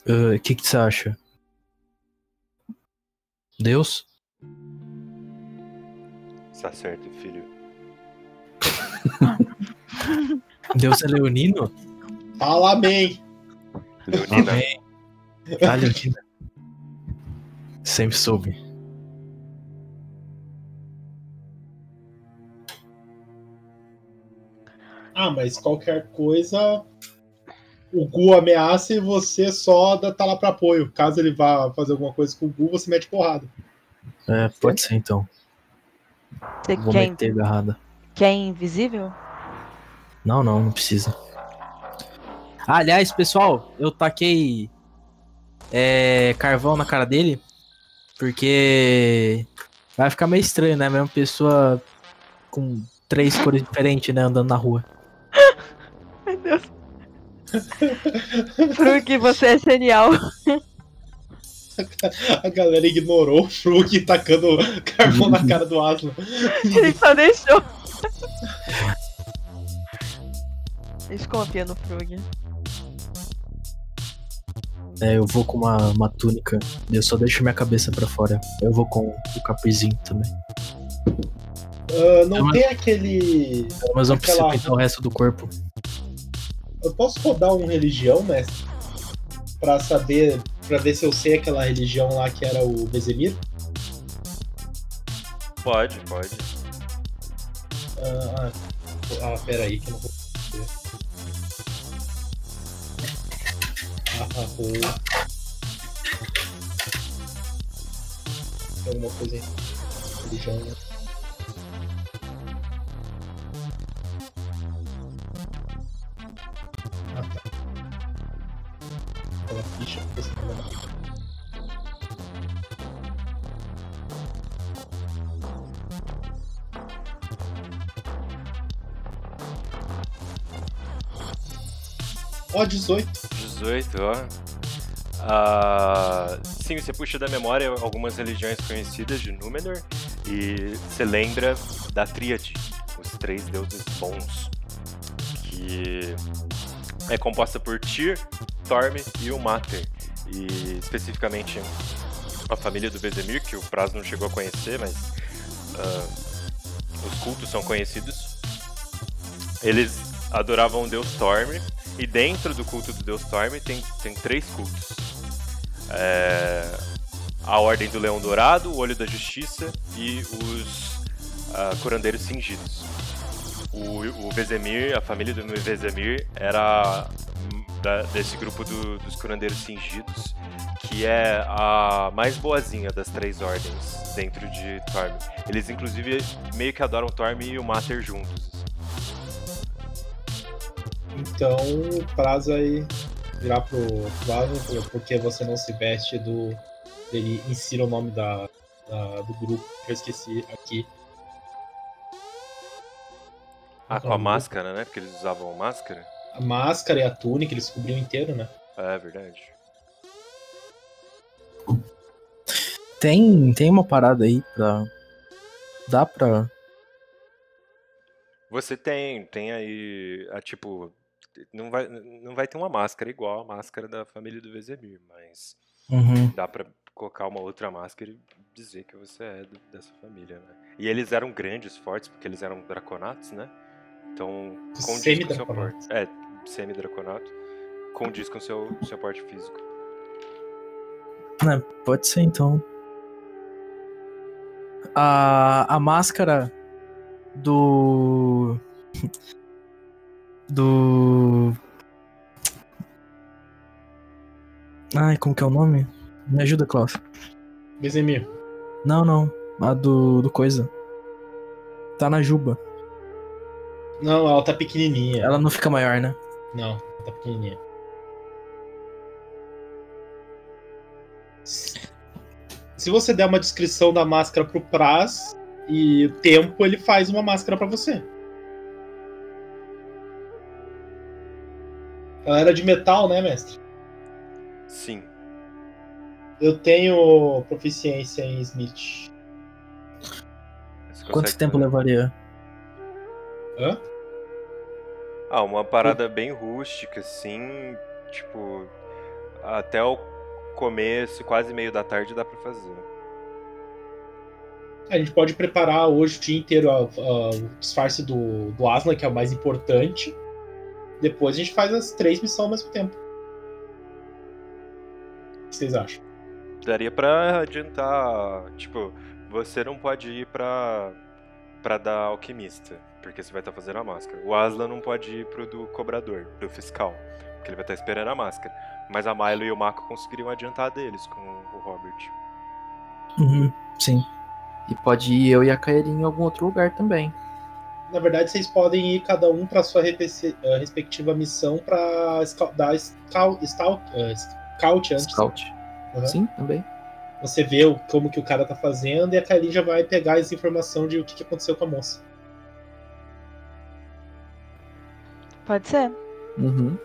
O que que você acha? Deus? Está certo, filho. Deus é leonino? Fala amém! Leonina. Amém. Ah, Leonina. Sempre soube. Ah, mas qualquer coisa. O Gu ameaça e você só dá- tá lá pra apoio. Caso ele vá fazer alguma coisa com o Gu, você mete porrada. É, pode ser então. Você Vou quer, meter agarrada. quer invisível? Não, não, não precisa. Ah, aliás, pessoal, eu taquei é, carvão na cara dele, porque vai ficar meio estranho, né? A mesma pessoa com três cores diferentes, né? Andando na rua. Meu Deus. Frug, você é genial. A galera ignorou o Frug tacando carvão na cara do Aslan. Ele só deixou. Confia no Frug. É, eu vou com uma, uma túnica, eu só deixo minha cabeça pra fora. Eu vou com o capuzinho também. Ah, não Mas- tem aquele. Mas não precisa aquela- pintar o resto do corpo. Eu posso rodar um religião, mestre? Pra saber. Pra ver se eu sei aquela religião lá que era o Bezemir? Pode, pode. Ah, ah, ah, pera aí que eu não vou. Tem alguma coisa em religião, né? Ah, tá. Ficha tá. Ó, 18. 18, ó. Ah, sim, você puxa da memória algumas religiões conhecidas de Númenor e você lembra da Tríade, os três deuses bons, que é composta por Tyr, Torm e o Mater. E especificamente a família do Vesemir, que o Praz não chegou a conhecer, mas ah, os cultos são conhecidos. Eles adoravam o deus Torm, e dentro do culto do deus Torm tem, tem três cultos. É, a Ordem do Leão Dourado, o Olho da Justiça e os ah, Curandeiros Cingidos. O, o Vesemir, a família do Vesemir era da- desse grupo do- dos Curandeiros Cingidos, que é a mais boazinha das três ordens dentro de Torm. Eles inclusive meio que adoram Torm e o Mater juntos. Então o vai virar pro Flávio, porque você não se veste do. Ele insira o nome da, da- do grupo, que eu esqueci aqui. Ah, com a máscara, né? Porque eles usavam máscara. A máscara e a túnica, eles cobriam inteiro, né? É verdade. Tem, tem uma parada aí pra. Dá pra. Você tem, tem aí, a, tipo, não vai, não vai ter uma máscara igual a máscara da família do Vezemir, mas Uhum. dá pra colocar uma outra máscara e dizer que você é do- dessa família, né? E eles eram grandes, fortes, porque eles eram draconatos, né? Então, condiz com o seu porte. É, semi-draconato. Condiz com seu, seu porte físico. É, pode ser então. A, a máscara do. Do. Ai, como que é o nome? Me ajuda, Klaus. Bezemir. Não, não. A do, do coisa. Tá na Juba. Não, ela tá pequenininha. Ela não fica maior, né? Não, ela tá pequenininha. Se você der uma descrição da máscara pro Praz e o tempo, ele faz uma máscara pra você. Ela era de metal, né, mestre? Sim. Eu tenho proficiência em Smith. Quanto tempo fazer. levaria? Hã? Ah, uma parada bem rústica, assim, tipo, até o começo, quase meio da tarde dá pra fazer. A gente pode preparar hoje o dia inteiro a- a- o disfarce do, do Aslan, que é o mais importante. Depois a gente faz as três missões ao mesmo tempo. O que vocês acham? Daria pra adiantar, tipo, você não pode ir pra, pra da alquimista, porque você vai estar fazendo a máscara. O Aslan não pode ir pro do cobrador, do fiscal, porque ele vai estar esperando a máscara. Mas a Milo e o Mako conseguiriam adiantar deles com o Robert. Uhum, sim. E pode ir eu e a Kaeli em algum outro lugar também. Na verdade, vocês podem ir cada um para sua eh, respectiva missão para dar scout, scout, eh, scout antes. Scout. Uhum. Sim, também. Você vê o- como que o cara tá fazendo e a Kylie já vai pegar essa informação de o que, que aconteceu com a moça. Pode ser. Uhum.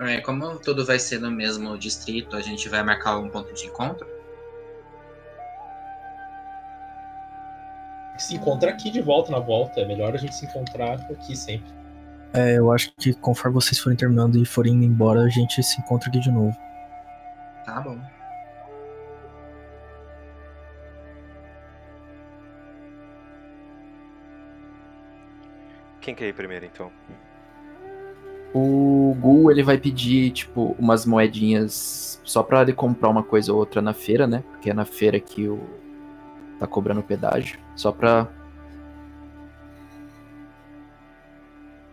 É, como tudo vai ser no mesmo distrito, a gente vai marcar um ponto de encontro. Se encontra aqui de volta na volta. É melhor a gente se encontrar aqui sempre. É, eu acho que conforme vocês forem terminando e forem indo embora, a gente se encontra aqui de novo. Tá bom. Quem quer ir primeiro, então? O Gu, ele vai pedir, tipo, umas moedinhas só pra ele comprar uma coisa ou outra na feira, né? Porque é na feira que o tá cobrando pedágio. Só pra.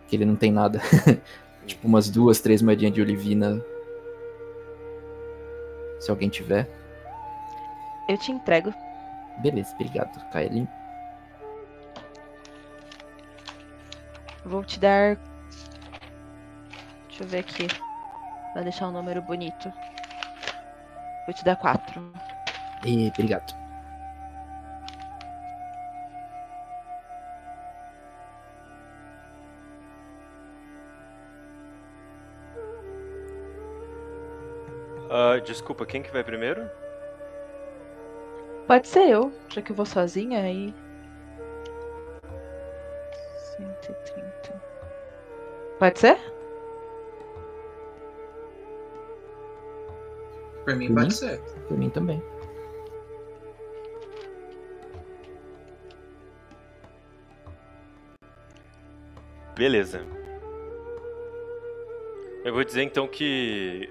Que ele não tem nada. tipo, umas duas, três moedinhas de olivina. Se alguém tiver. Eu te entrego. Beleza, obrigado, Kaelin. Vou te dar. Deixa eu ver aqui. Pra deixar um número bonito. Vou te dar quatro. E obrigado. Ah, desculpa, quem que vai primeiro? Pode ser eu, já que eu vou sozinha aí. 130. Pode ser? Por mim Por pode mim? ser. Por mim também. Beleza. Eu vou dizer então que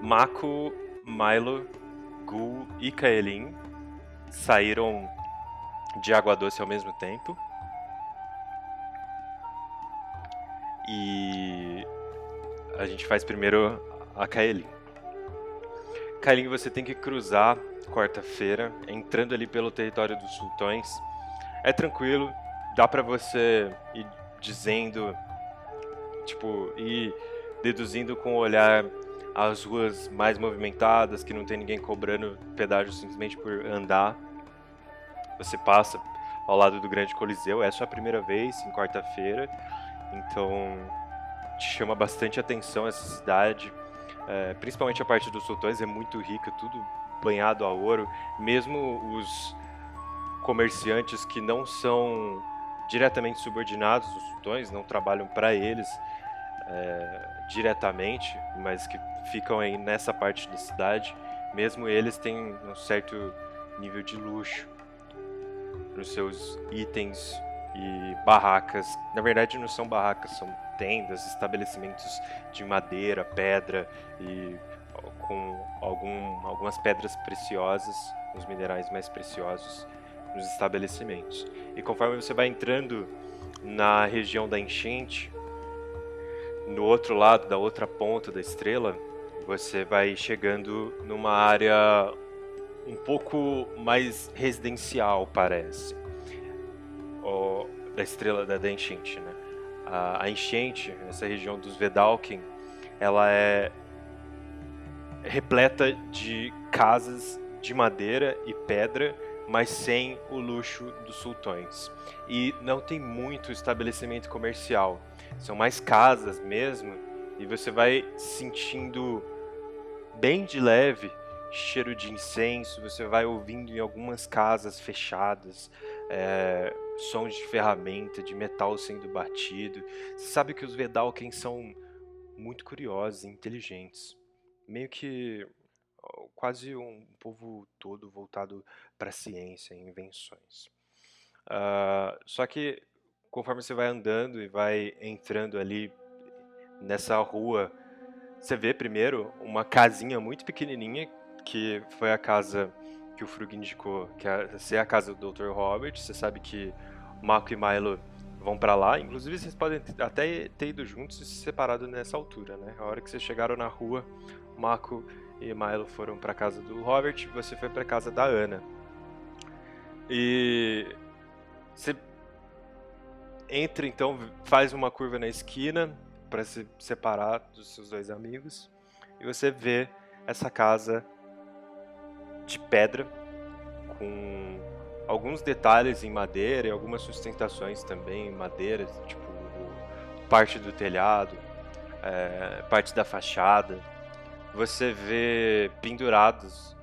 Mako, Milo, Gu e Kaelin saíram de Água Doce ao mesmo tempo. E a gente faz primeiro a Kaelin. Kaelin, você tem que cruzar quarta-feira, entrando ali pelo território dos sultões. É tranquilo, dá pra você ir dizendo, tipo, e deduzindo com o olhar as ruas mais movimentadas, que não tem ninguém cobrando pedágio simplesmente por andar. Você passa ao lado do Grande Coliseu, é a primeira vez em quarta-feira, então te chama bastante atenção essa cidade, é, principalmente a parte dos sultões, é muito rica, tudo banhado a ouro, mesmo os comerciantes que não são diretamente subordinados dos sultões, não trabalham para eles é, diretamente, mas que ficam aí nessa parte da cidade, mesmo eles têm um certo nível de luxo nos seus itens e barracas. Na verdade, não são barracas, são tendas, estabelecimentos de madeira, pedra e com algum, algumas pedras preciosas, os minerais mais preciosos nos estabelecimentos. E conforme você vai entrando na região da enchente, no outro lado, da outra ponta da estrela, você vai chegando numa área um pouco mais residencial, parece. O, da estrela da, da enchente, né? A, a enchente, essa região dos Vedalken, ela é repleta de casas de madeira e pedra mas sem o luxo dos sultões. E não tem muito estabelecimento comercial. São mais casas mesmo, e você vai sentindo bem de leve cheiro de incenso, você vai ouvindo em algumas casas fechadas é, sons de ferramenta, de metal sendo batido. Você sabe que os Vedalken são muito curiosos e inteligentes. Meio que quase um povo todo voltado para a ciência e invenções. Uh, só que conforme você vai andando e vai entrando ali nessa rua, você vê primeiro uma casinha muito pequenininha que foi a casa que o Frug indicou, que é ser a casa do Dr. Robert. Você sabe que Marco e Milo vão para lá. Inclusive, vocês podem até ter ido juntos e se separado nessa altura, né? A hora que vocês chegaram na rua, Marco e Milo foram para casa do Robert, e você foi para casa da Ana. E você entra então, faz uma curva na esquina para se separar dos seus dois amigos e você vê essa casa de pedra com alguns detalhes em madeira e algumas sustentações também em madeira, tipo parte do telhado, é, parte da fachada. Você vê pendurados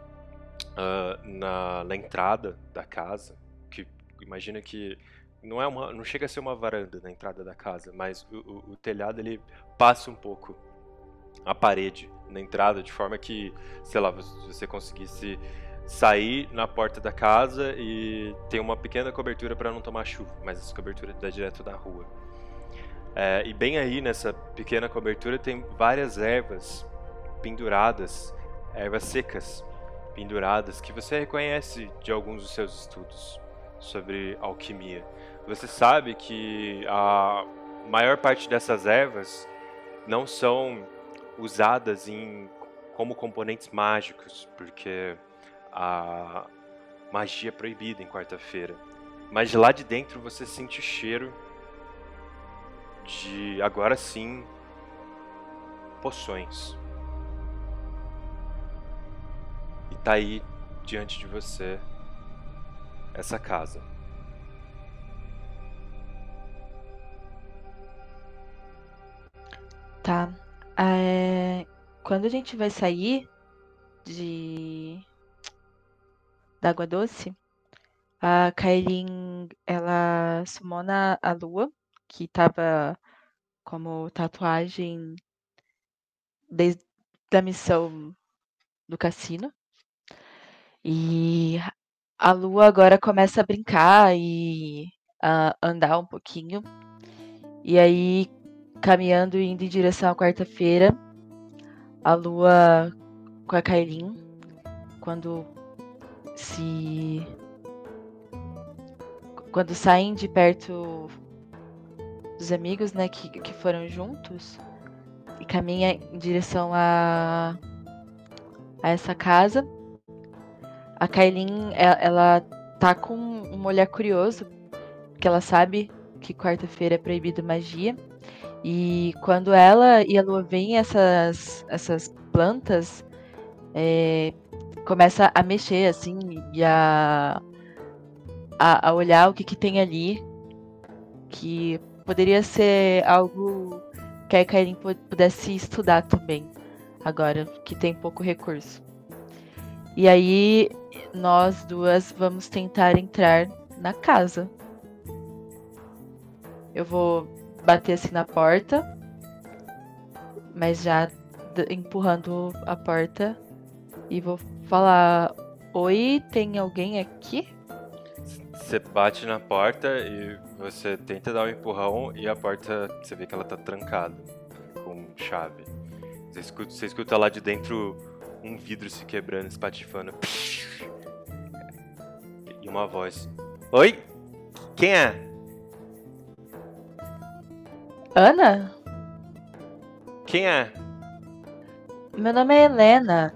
uh, na, na entrada da casa, que imagina que não é uma, não chega a ser uma varanda na entrada da casa, mas o, o, o telhado ele passa um pouco a parede na entrada de forma que, sei lá, você conseguisse sair na porta da casa e tem uma pequena cobertura para não tomar chuva, mas essa cobertura dá direto da rua. É, e bem aí nessa pequena cobertura tem várias ervas penduradas, ervas secas penduradas, que você reconhece de alguns dos seus estudos sobre alquimia. Você sabe que a maior parte dessas ervas não são usadas em, como componentes mágicos, porque a magia é proibida em quarta-feira. Mas de lá de dentro você sente o cheiro de, agora sim, poções. tá aí diante de você essa casa. Tá. É... Quando a gente vai sair de da água doce, a Kailin ela sumona a lua, que tava como tatuagem desde a missão do cassino. E a lua agora começa a brincar e a andar um pouquinho. E aí, caminhando indo em direção à quarta-feira, a lua com a Kailin, quando se. Quando saem de perto dos amigos, né, que, que foram juntos, e caminha em direção a, a essa casa a Kailin, ela, ela tá com um olhar curioso, que ela sabe que quarta-feira é proibido magia. E quando ela e a lua veem essas, essas plantas, é, começa a mexer assim e a, a, a olhar o que, que tem ali. Que poderia ser algo que a Kailin pudesse estudar também, agora que tem pouco recurso. E aí nós duas vamos tentar entrar na casa. Eu vou bater assim na porta, mas já empurrando a porta e vou falar: Oi, tem alguém aqui? Você bate na porta e você tenta dar um empurrão e a porta, você vê que ela tá trancada com chave. Você escuta, você escuta lá de dentro um vidro se quebrando, espatifando. E uma voz. Oi? Quem é? Ana? Quem é? Meu nome é Helena.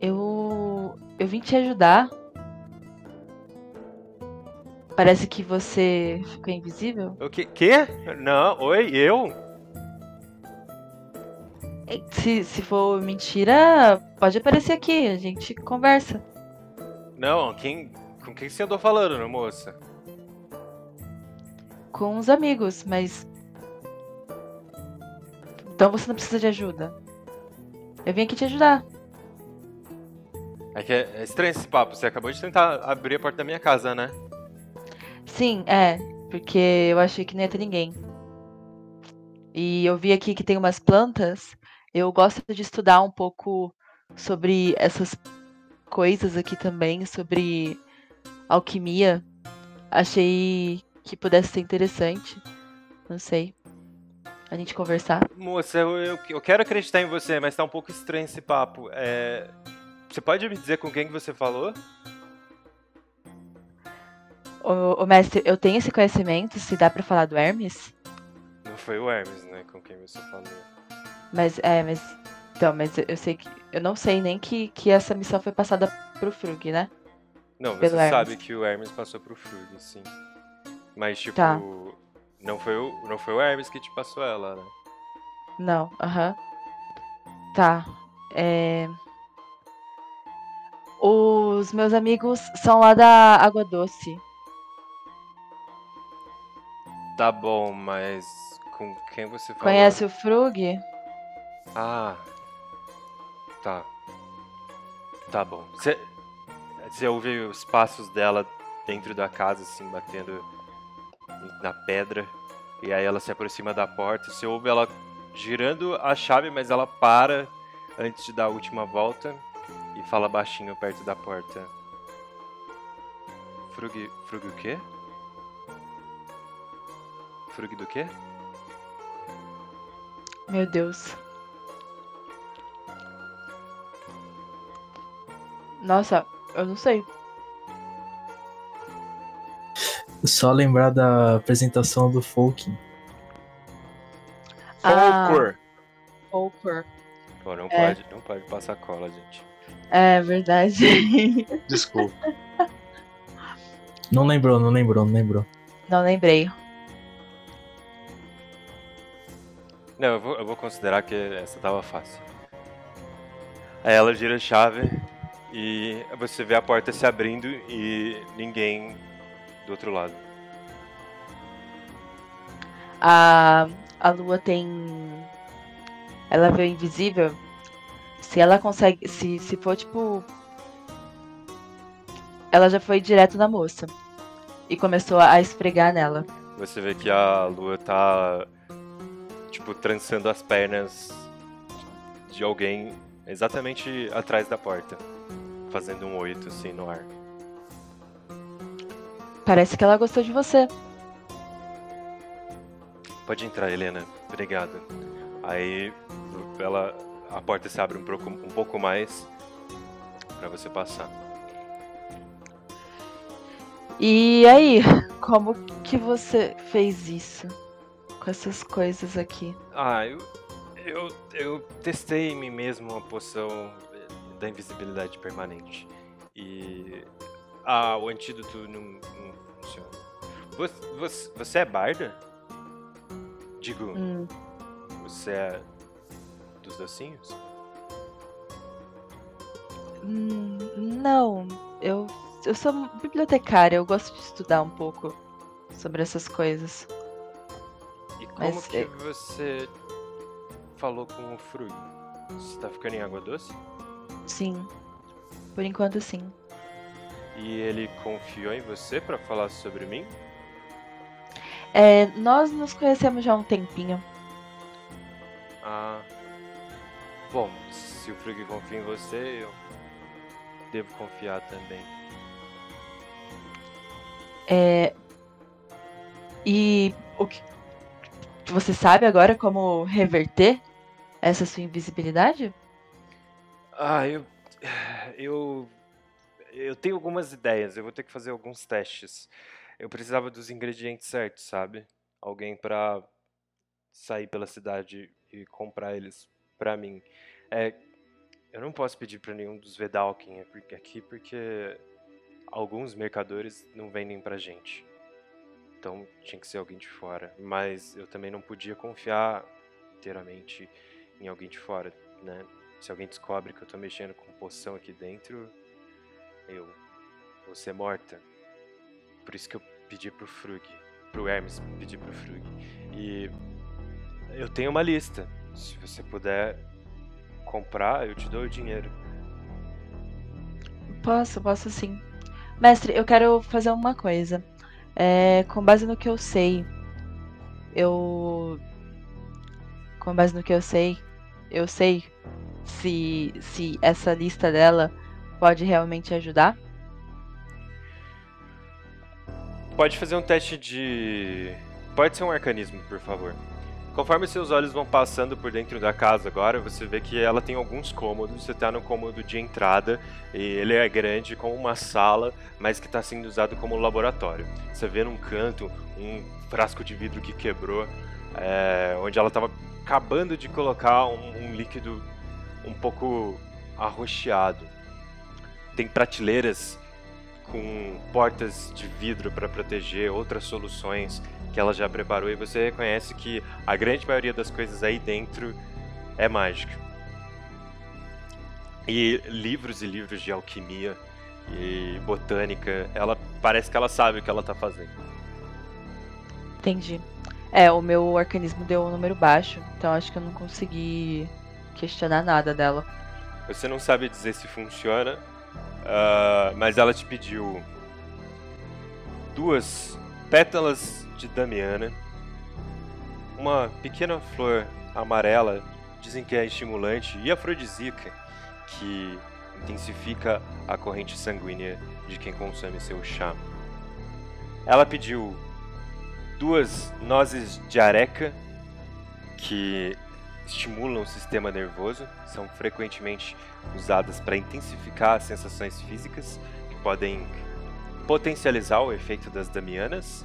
Eu. Eu vim te ajudar. Parece que você ficou invisível. O que? Quê? Não, oi, eu? Se, se for mentira, pode aparecer aqui, a gente conversa. Não, quem. Com quem você andou falando, né, moça? Com os amigos, mas. Então você não precisa de ajuda. Eu vim aqui te ajudar. É que é estranho esse papo. Você acabou de tentar abrir a porta da minha casa, né? Sim, é. Porque eu achei que não ia ter ninguém. E eu vi aqui que tem umas plantas. Eu gosto de estudar um pouco sobre essas coisas aqui também, sobre alquimia. Achei que pudesse ser interessante. Não sei. A gente conversar. Moça, eu, eu, eu quero acreditar em você, mas tá um pouco estranho esse papo. É... Você pode me dizer com quem que você falou? Ô, ô, mestre, eu tenho esse conhecimento, se dá pra falar do Hermes? Não foi o Hermes, né, com quem você falou. Mas, é, mas... Então, mas eu sei que... Eu não sei nem que, que essa missão foi passada pro Frug, né? Não, você Pelo Hermes. sabe que o Hermes passou pro Frug, sim. Mas, tipo, Tá. não, foi o, não foi o Hermes que te passou ela, né? Não, aham. Tá. É... Os meus amigos são lá da Água Doce. Tá bom, mas com quem você falou? Conhece o Frug? Ah. Tá. Tá bom. Você ouve os passos dela dentro da casa, assim, batendo na pedra. E aí ela se aproxima da porta. Você ouve ela girando a chave, mas ela para antes de dar a última volta e fala baixinho perto da porta. Frug. Frug o quê? Frug do quê? Meu Deus. Nossa, eu não sei. Só lembrar da apresentação do Folk. Ah. Folcor. Folcor. Pô, não É. pode, não pode passar cola, gente. É verdade. Desculpa. Não lembrou, não lembrou, não lembrou. Não lembrei. Não, eu vou, eu vou considerar que essa tava fácil. Aí ela gira a chave e você vê a porta se abrindo e ninguém do outro lado. A, a lua tem. Ela veio invisível. Se ela consegue. Se, se for tipo. Ela já foi direto na moça. E começou a esfregar nela. Você vê que a lua tá, tipo, trançando as pernas de alguém exatamente atrás da porta, fazendo um oito assim no ar. Parece que ela gostou de você. Pode entrar, Helena. Obrigado. Aí ela, a porta se abre um pouco, um pouco mais pra você passar. E aí, como que você fez isso? Com essas coisas aqui? Ah, eu, eu, eu testei em mim mesmo uma poção da invisibilidade permanente. E ah, o antídoto não, não funciona. Você, você, você é barda? Digo, Hum, você é dos docinhos? hum, não, eu, eu sou bibliotecária, eu gosto de estudar um pouco sobre essas coisas. E como Mas, que é- você falou com o Frug? Você tá ficando em água doce? Sim, por enquanto sim. E ele confiou em você pra falar sobre mim? É, nós nos conhecemos já há um tempinho. Ah. Bom, se o Frug confia em você, eu devo confiar também. É, e o que você sabe agora como reverter essa sua invisibilidade? Ah, eu. Eu. Eu tenho algumas ideias, eu vou ter que fazer alguns testes. Eu precisava dos ingredientes certos, sabe? Alguém pra sair pela cidade e comprar eles pra mim. É. Eu não posso pedir pra nenhum dos Vedalken aqui porque alguns mercadores não vendem pra gente. Então tinha que ser alguém de fora. Mas eu também não podia confiar inteiramente em alguém de fora, né? Se alguém descobre que eu tô mexendo com poção aqui dentro, eu vou ser morta. Por isso que eu pedi pro Frug, pro Hermes pedir pro Frug. E eu tenho uma lista. Se você puder comprar, eu te dou o dinheiro. Posso, posso sim. Mestre, eu quero fazer uma coisa. É, com base no que eu sei, eu. Com base no que eu sei, eu sei se, se essa lista dela pode realmente ajudar. Pode fazer um teste de. Pode ser um arcanismo, por favor. Conforme seus olhos vão passando por dentro da casa agora, você vê que ela tem alguns cômodos. Você tá no cômodo de entrada, e ele é grande, como uma sala, mas que está sendo usado como laboratório. Você vê num canto um frasco de vidro que quebrou, é, onde ela estava acabando de colocar um, um líquido um pouco arroxeado. Tem prateleiras com portas de vidro para proteger, outras soluções que ela já preparou e você reconhece que a grande maioria das coisas aí dentro é mágica. E livros e livros de alquimia e botânica, ela parece que ela sabe o que ela tá fazendo. Entendi. É, o meu arcanismo deu um número baixo, então acho que eu não consegui questionar nada dela. Você não sabe dizer se funciona, ah, mas ela te pediu duas pétalas de Damiana, uma pequena flor amarela, dizem que é estimulante e afrodisíaca, que intensifica a corrente sanguínea de quem consome seu chá. Ela pediu duas nozes de areca, que estimulam o sistema nervoso, são frequentemente usadas para intensificar as sensações físicas, que podem potencializar o efeito das damianas.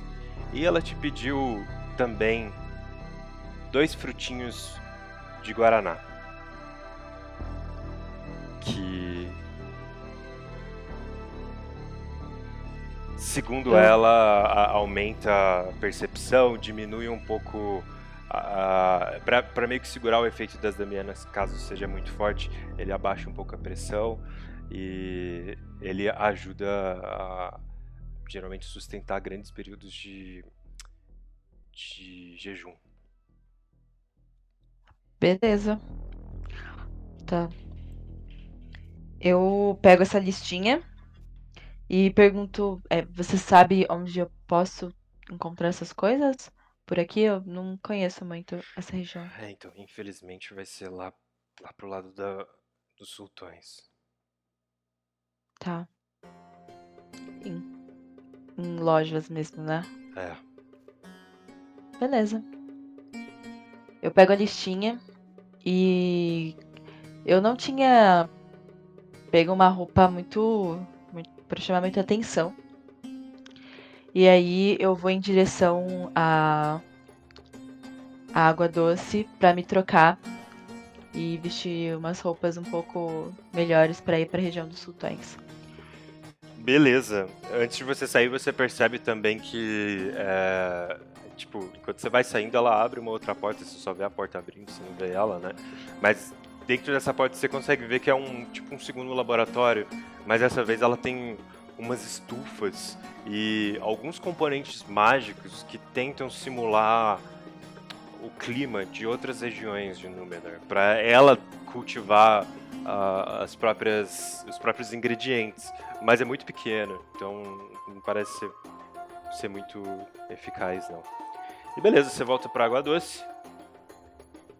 E ela te pediu também dois frutinhos de guaraná. Que segundo ela a- aumenta a percepção, diminui um pouco para meio que segurar o efeito das damianas, caso seja muito forte, ele abaixa um pouco a pressão e ele ajuda a geralmente sustentar grandes períodos de de jejum. Beleza. Tá. Eu pego essa listinha e pergunto: é, você sabe onde eu posso encontrar essas coisas? Por aqui eu não conheço muito essa região. É, então, infelizmente vai ser lá lá pro lado da dos sultões. Tá. Em, em lojas mesmo, né? É. Beleza. Eu pego a listinha e eu não tinha pego uma roupa muito, muito para chamar muita atenção. E aí eu vou em direção à, à água doce pra me trocar e vestir umas roupas um pouco melhores pra ir pra região dos sultões. Beleza. Antes de você sair, você percebe também que. É, tipo, enquanto você vai saindo, ela abre uma outra porta, você só vê a porta abrindo, você não vê ela, né? Mas dentro dessa porta você consegue ver que é um tipo um segundo laboratório, mas dessa vez ela tem umas estufas e alguns componentes mágicos que tentam simular o clima de outras regiões de Númenor, para ela cultivar uh, as próprias os próprios ingredientes, mas é muito pequeno, então não parece ser, ser muito eficaz não. E beleza, você volta para água doce.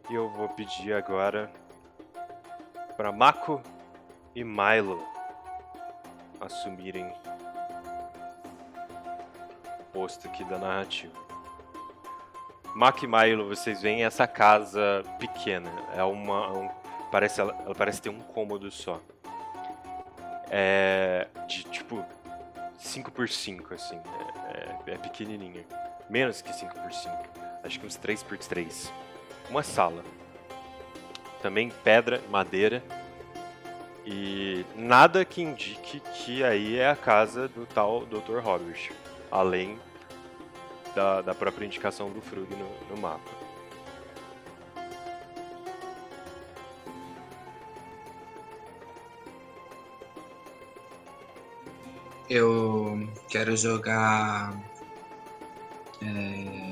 E eu vou pedir agora para Mako e Milo assumirem o posto aqui da narrativa. E Milo, vocês veem essa casa pequena. É uma. Um, parece, ela, ela parece ter um cômodo só. É. De tipo. 5x5, assim. É, é, é pequenininha. Menos que 5x5. Acho que uns 3x3. Uma sala também pedra, madeira. E nada que indique que aí é a casa do tal Dr. Robert, além da, da própria indicação do Frug no, no mapa. Eu quero jogar. É...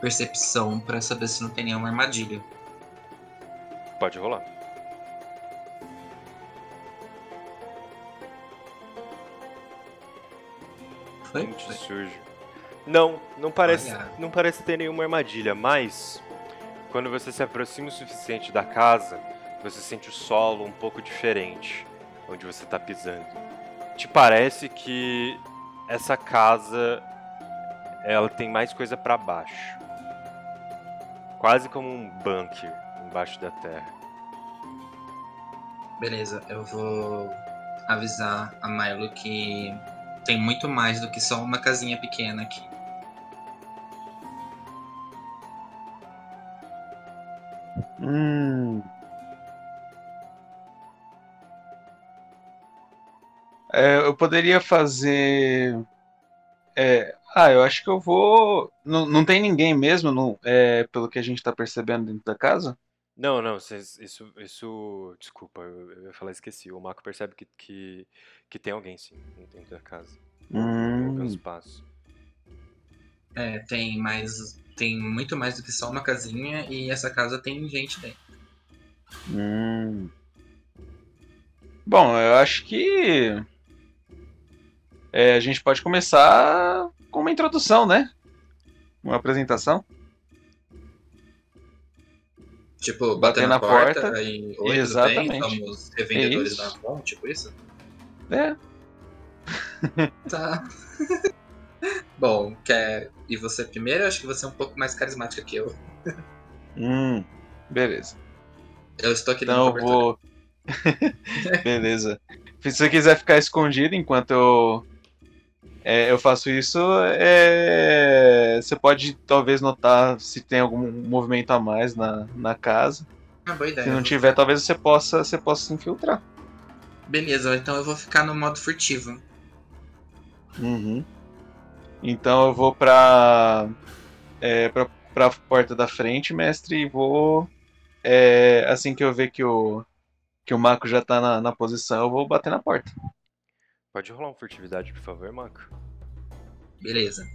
percepção para saber se não tem nenhuma armadilha. Pode rolar. Foi? Muito sujo. Não, não parece, não parece ter nenhuma armadilha, mas quando você se aproxima o suficiente da casa, você sente o solo um pouco diferente onde você está pisando. Te parece que essa casa ela tem mais coisa para baixo quase como um bunker embaixo da terra. Beleza, eu vou avisar a Milo que tem muito mais do que só uma casinha pequena aqui. Hum. É, eu poderia fazer. É, ah, eu acho que eu vou. Não, não tem ninguém mesmo, não, é, pelo que a gente tá percebendo dentro da casa? Não, não, cês- isso, isso, desculpa, eu, eu ia falar, esqueci. O Mako percebe que, que, que tem alguém sim dentro da casa. Hum. Alguns passos. É, tem mais. Tem muito mais do que só uma casinha e essa casa tem gente dentro. Hum. Bom, eu acho que é, a gente pode começar com uma introdução, né? Uma apresentação. Tipo, bater na, porta, e oi, Exatamente. tudo bem? Somos revendedores É da. Avon, tipo isso? É. Tá. Bom, quer e você primeiro? Eu acho que você é um pouco mais carismática que eu. Hum, beleza. Eu estou aqui Então eu vou. beleza. Se você quiser ficar escondido enquanto eu. É, eu faço isso, é, você pode talvez notar se tem algum movimento a mais na, na casa. Ah, boa ideia. Se não tiver, talvez você possa, você possa se infiltrar. Beleza, então eu vou ficar no modo furtivo. Uhum. Então eu vou pra, é, pra, pra porta da frente, mestre, e vou. é, assim que eu ver que o, que o Mako já tá na, na posição, eu vou bater na porta. Pode rolar uma furtividade, por favor, Mako? Beleza.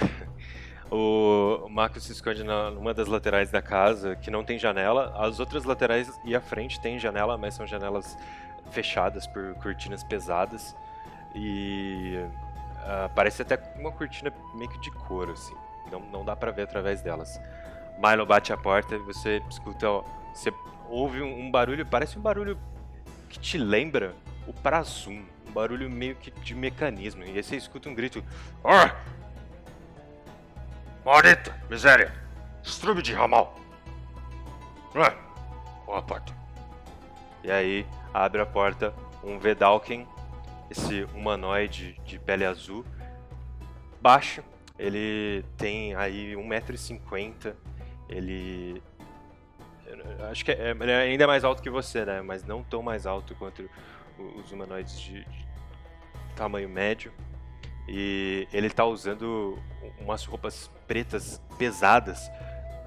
O Marco se esconde na, numa das laterais da casa, que não tem janela. As outras laterais e a frente tem janela, mas são janelas fechadas por cortinas pesadas. E ah, parece até uma cortina meio que de couro, assim. Não, não dá pra ver através delas. Milo bate a porta e você escuta. ó, Você ouve um, um barulho, parece um barulho que te lembra o Prazum. Um barulho meio que de mecanismo. E aí você escuta um grito. Ah! Maldita! Miséria! Estrume de ramal! Ah! A porta. E aí abre a porta um Vedalken esse humanoide de pele azul, baixo. Ele tem aí 1,50m. Ele. Acho que é, ele é ainda mais alto que você, né? Mas não tão mais alto quanto os humanoides de, de tamanho médio. E ele tá usando umas roupas pretas pesadas,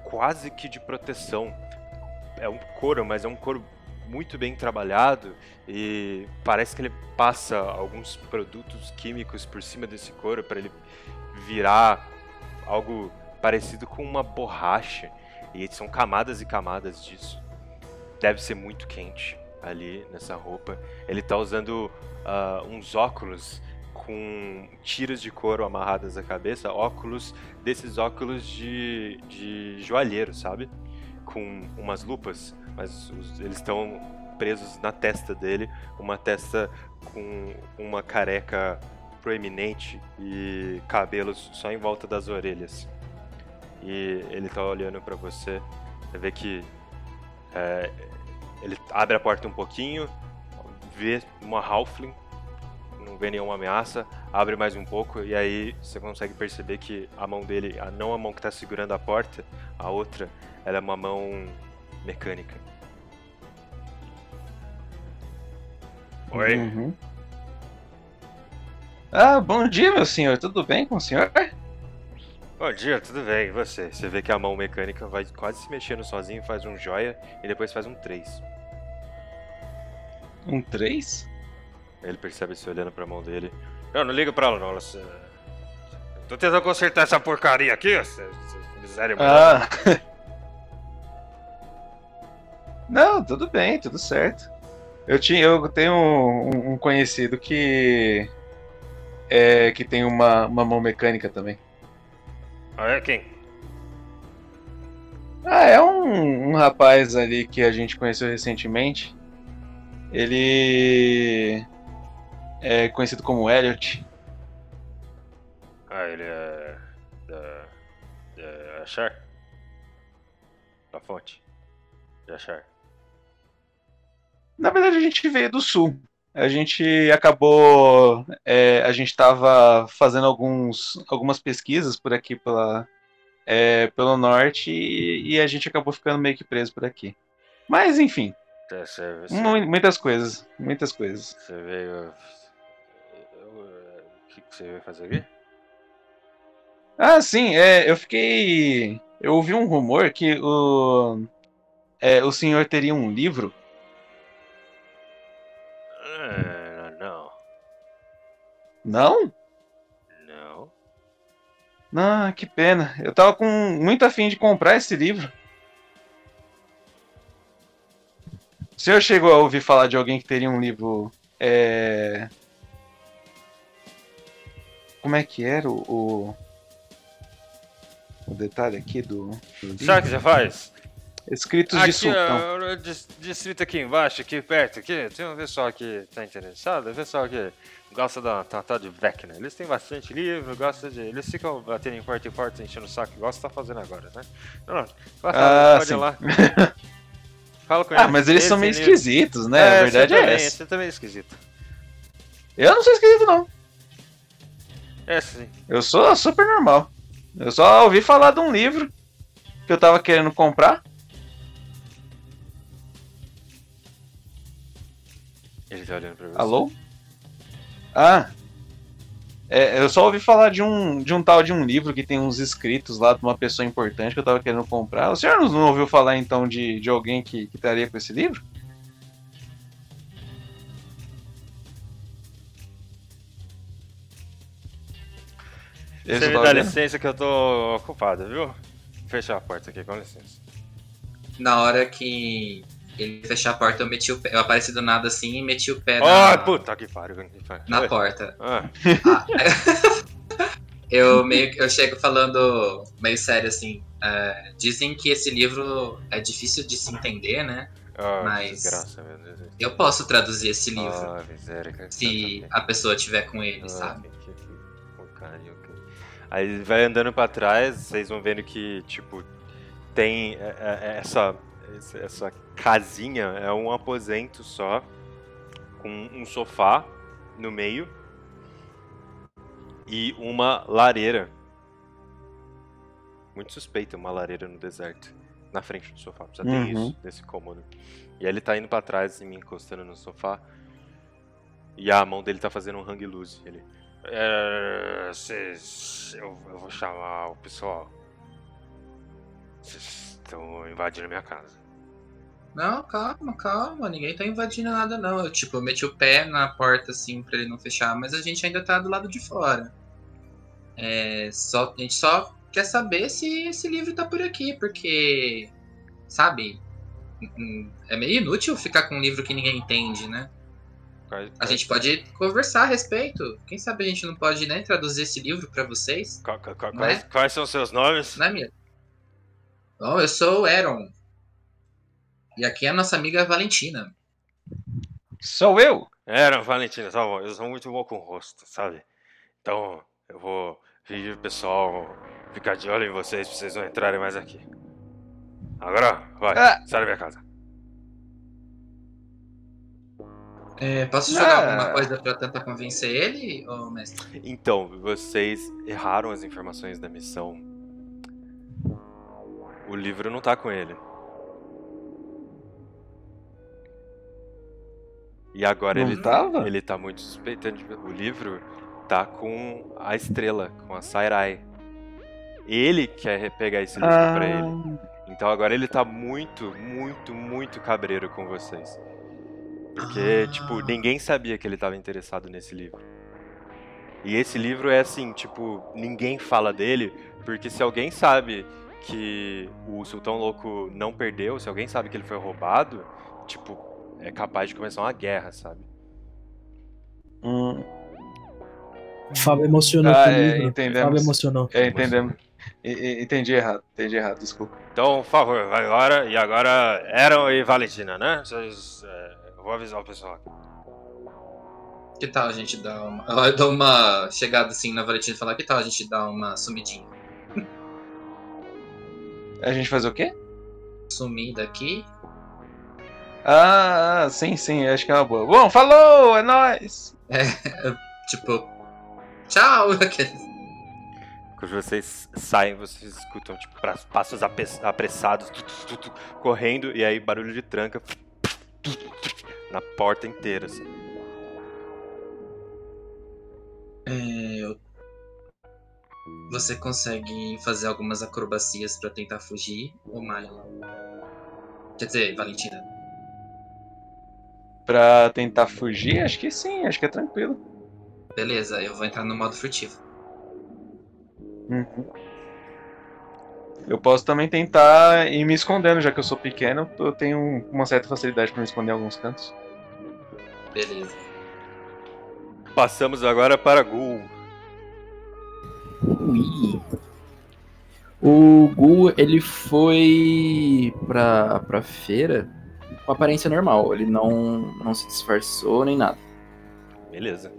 quase que de proteção. É um couro, mas é um couro muito bem trabalhado e parece que ele passa alguns produtos químicos por cima desse couro para ele virar algo parecido com uma borracha. E são camadas e camadas disso. Deve ser muito quente ali nessa roupa. Ele tá usando ah, uns óculos com tiras de couro amarradas à cabeça, óculos desses óculos de, de joalheiro, sabe? Com umas lupas, mas os- eles estão presos na testa dele, uma testa com uma careca proeminente e cabelos só em volta das orelhas. E ele tá olhando pra você, você vê que é, ele abre a porta um pouquinho, vê uma Halfling, não vê nenhuma ameaça, abre mais um pouco e aí você consegue perceber que a mão dele, a, não a mão que tá segurando a porta, a outra, ela é uma mão mecânica. Oi? Uhum. Ah, bom dia, meu senhor. Tudo bem com o senhor? Bom dia, tudo bem? E você? Você vê que a mão mecânica vai quase se mexendo sozinho, faz um joia e depois faz um 3. Um 3? Ele percebe você olhando pra mão dele. Eu não ligo pra ela não, ela... se- Tô tentando consertar essa porcaria aqui, essa miséria. Ah. Não, tudo bem, tudo certo. Eu, tinha, eu tenho um, um conhecido que. É, que tem uma, uma mão mecânica também. Ah, é quem? Ah, é um, um rapaz ali que a gente conheceu recentemente. Ele é conhecido como Elliot. Ah, ele é. da. da Achar? Da fonte. De Achar. Na verdade, a gente veio do sul. A gente acabou. é, a gente estava fazendo alguns, algumas pesquisas por aqui pela, é, pelo norte e, e a gente acabou ficando meio que preso por aqui. Mas, enfim, Tá, Você, você, mu- muitas coisas. Muitas coisas. você veio. O que, que você veio fazer aqui? Ah, sim, é, eu fiquei. Eu ouvi um rumor que o. é, o senhor teria um livro. Não? Não. Ah, que pena. Eu tava com muito afim de comprar esse livro. O senhor chegou a ouvir falar de alguém que teria um livro. É... Como é que era o. O, o detalhe aqui do. do Sabe o que você faz? Escritos aqui, de sultão. distrito aqui embaixo, aqui perto, aqui, tem um pessoal que tá interessado, o pessoal que gosta da da tal de Vecna. Eles têm bastante livro, gosta de. Eles ficam batendo em porta em porta, enchendo o saco, igual você tá fazendo agora, né? Não, não. Passa Ah, pode ir sim. lá. Fala com Ah, eles. mas eles são meio livro- esquisitos, né? A verdade é também, essa. Você também é esquisito. Eu não sou esquisito, não. É sim. Eu sou super normal. Eu só ouvi falar de um livro que eu tava querendo comprar. Ele tá olhando pra você. Alô? Ah. É, eu só ouvi falar de um, de um tal de um livro que tem uns escritos lá de uma pessoa importante que eu tava querendo comprar. O senhor não ouviu falar então de, de alguém que, que estaria com esse livro? Você me dá olhando? licença que eu tô ocupado, viu? Fechar a porta aqui, com licença. Na hora que ele fechar a porta, eu meti o pé. Eu apareci do nada assim e meti o pé na, puta que pariu. na Oi. porta. Ah. Eu meio eu chego falando meio sério assim. é, dizem que esse livro é difícil de se entender, né? Ah, Mas Deus. eu posso traduzir esse livro Ah, miséria, se a pessoa tiver com ele, Ah, sabe? que- que- que porcaria, ok. Aí ele vai andando pra trás, vocês vão vendo que, tipo, tem é, é, essa, essa, casinha, é um aposento só, com um sofá no meio e uma lareira. Muito suspeita uma lareira no deserto. Na frente do sofá. Precisa ter Uhum. isso nesse cômodo. E aí ele tá indo pra trás e me encostando no sofá. E a mão dele tá fazendo um hang loose. Ele. É, cês- eu, eu vou chamar o pessoal. Vocês estão invadindo minha casa. Não, calma, calma. Ninguém tá invadindo nada, não. Eu, tipo, eu meti o pé na porta, assim, pra ele não fechar, mas a gente ainda tá do lado de fora. É, só, a gente só quer saber se esse livro tá por aqui, porque, sabe, é meio inútil ficar com um livro que ninguém entende, né? Quais, A gente pode conversar a respeito. Quem sabe a gente não pode, né, traduzir esse livro pra vocês? Qual- Né? quais, quais são seus nomes? Né, minha? Bom, eu sou o Aaron. E aqui é a nossa amiga Valentina. Sou eu? Eram, Valentina, tá bom. Eu sou muito bom com o rosto, sabe? Então, eu vou pedir pro pessoal ficar de olho em vocês pra vocês não entrarem mais aqui. Agora, vai, Ah. sai da minha casa. É, posso jogar Ah. alguma coisa pra tentar convencer ele, ô mestre? Então, vocês erraram as informações da missão. O livro não tá com ele. E agora Não ele tava? ele tá muito suspeitando. O livro tá com a estrela, com a Sairai. Ele quer pegar esse livro Ah. pra ele. Então agora ele tá muito, muito, muito cabreiro com vocês. Porque, tipo, ninguém sabia que ele tava interessado nesse livro. E esse livro é assim, tipo, ninguém fala dele, porque se alguém sabe que o Sultão Louco não perdeu, se alguém sabe que ele foi roubado, tipo, é capaz de começar uma guerra, sabe? Hum, O Fábio emocionou Ah, é, entendemos. Fábio emocionou. é, entendemos. Entendi errado, entendi errado, desculpa. Então, por favor, vai agora. E agora, Aaron e Valentina, né? Vocês. é, eu vou avisar o pessoal aqui. Que tal a gente dar uma. Eu dou uma chegada assim na Valentina e falar: que tal a gente dar uma sumidinha? A gente fazer o quê? Sumida aqui. Ah, ah, sim, sim, acho que é uma boa. Bom, falou, é nóis! É, tipo. Tchau! Quando vocês saem, vocês escutam, tipo, passos apressados, tu, tu, tu, tu, correndo, e aí barulho de tranca na porta inteira, assim. É, eu- Você consegue fazer algumas acrobacias pra tentar fugir, ô Milo? Quer dizer, Valentina. Pra tentar fugir, acho que sim, acho que é tranquilo. Beleza, eu vou entrar no modo furtivo. Uhum. Eu posso também tentar ir me escondendo, já que eu sou pequeno, eu tenho uma certa facilidade pra me esconder em alguns cantos. Beleza. Passamos agora para Gul. Ui. O Gu, ele foi pra, pra feira com aparência normal. Ele não, não se disfarçou nem nada. Beleza.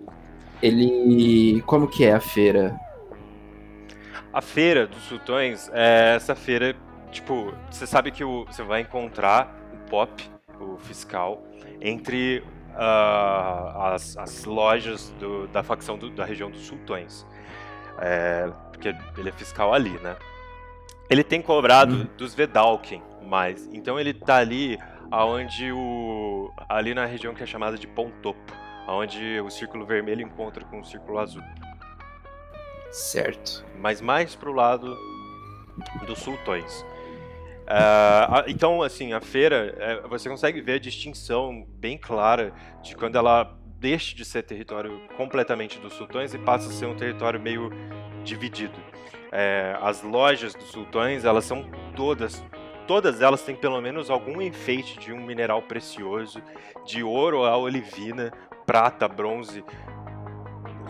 Ele. Como que é a feira? A feira dos sultões é essa feira, tipo, você sabe que o- você vai encontrar o Pop, o fiscal, entre ah, as, as lojas do- da facção do- da região dos sultões. É, porque ele é fiscal ali, né? Ele tem cobrado dos Vedalken, mas então ele tá ali aonde o ali na região que é chamada de Pontopo, aonde o círculo vermelho encontra com o círculo azul Certo. mas mais pro lado dos sultões. A- então, assim, a feira, é, você consegue ver a distinção bem clara de quando ela deixa de ser território completamente dos sultões e passa a ser um território meio dividido. É, as lojas dos sultões, elas são todas, todas elas têm pelo menos algum enfeite de um mineral precioso, de ouro a olivina, prata, bronze,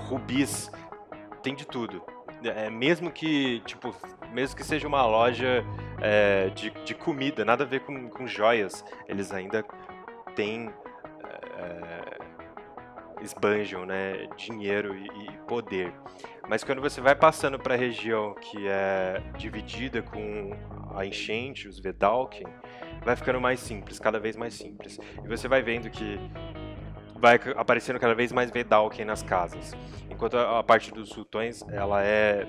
rubis, tem de tudo. É, mesmo que, tipo, mesmo que seja uma loja é, de, de comida, nada a ver com, com joias, eles ainda têm. É, esbanjam, né? Dinheiro e, e poder. Mas quando você vai passando para a região que é dividida com a enchente, os Vedalken, vai ficando mais simples, cada vez mais simples. E você vai vendo que vai aparecendo cada vez mais Vedalken nas casas. Enquanto a, a parte dos sultões, ela é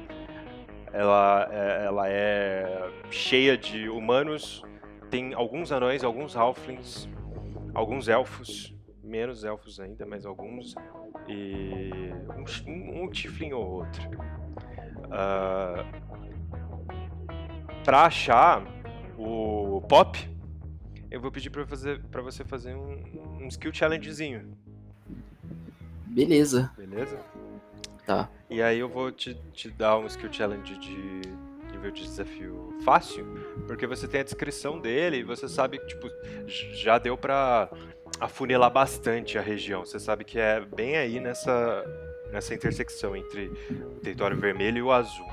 ela é, ela é cheia de humanos, tem alguns anões, alguns halflings, alguns elfos, menos elfos ainda, mas alguns e um, um, ou outro. Ah, pra achar o Pop, eu vou pedir pra, fazer, pra você fazer um, um skill challengezinho, Beleza. beleza? Tá. E aí eu vou te, te dar um skill challenge de nível de desafio fácil, porque você tem a descrição dele e você sabe que, tipo, já deu pra afunilar bastante a região. Você sabe que é bem aí nessa, nessa intersecção entre o território vermelho e o azul.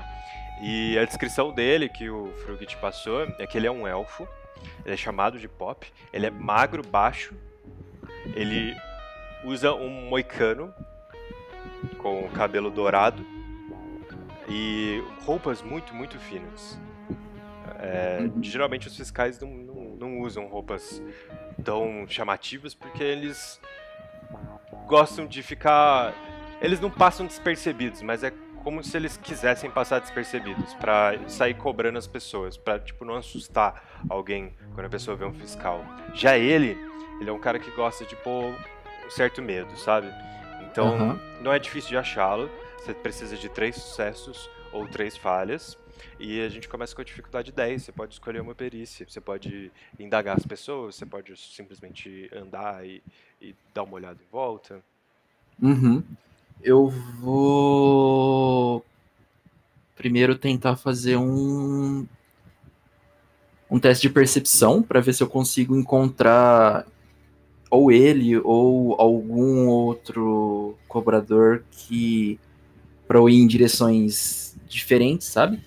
E a descrição dele, que o Frug te passou, é que ele é um elfo, ele é chamado de Pop, ele é magro, baixo, ele usa um moicano com cabelo dourado e roupas muito, muito finas. É, geralmente os fiscais não, não, não usam roupas tão chamativas porque eles gostam de ficar. Eles não passam despercebidos, mas é como se eles quisessem passar despercebidos pra sair cobrando as pessoas, pra tipo não assustar alguém quando a pessoa vê um fiscal. Já ele, ele é um cara que gosta de pôr um certo medo, sabe? Então Aham. não é difícil de achá-lo. Você precisa de três sucessos ou três falhas. E a gente começa com a dificuldade 10. Você pode escolher uma perícia. Você pode indagar as pessoas. Você pode simplesmente andar e, e dar uma olhada em volta. Uhum. Eu vou primeiro tentar fazer um um teste de percepção para ver se eu consigo encontrar ou ele ou algum outro cobrador que para ir em direções diferentes, sabe?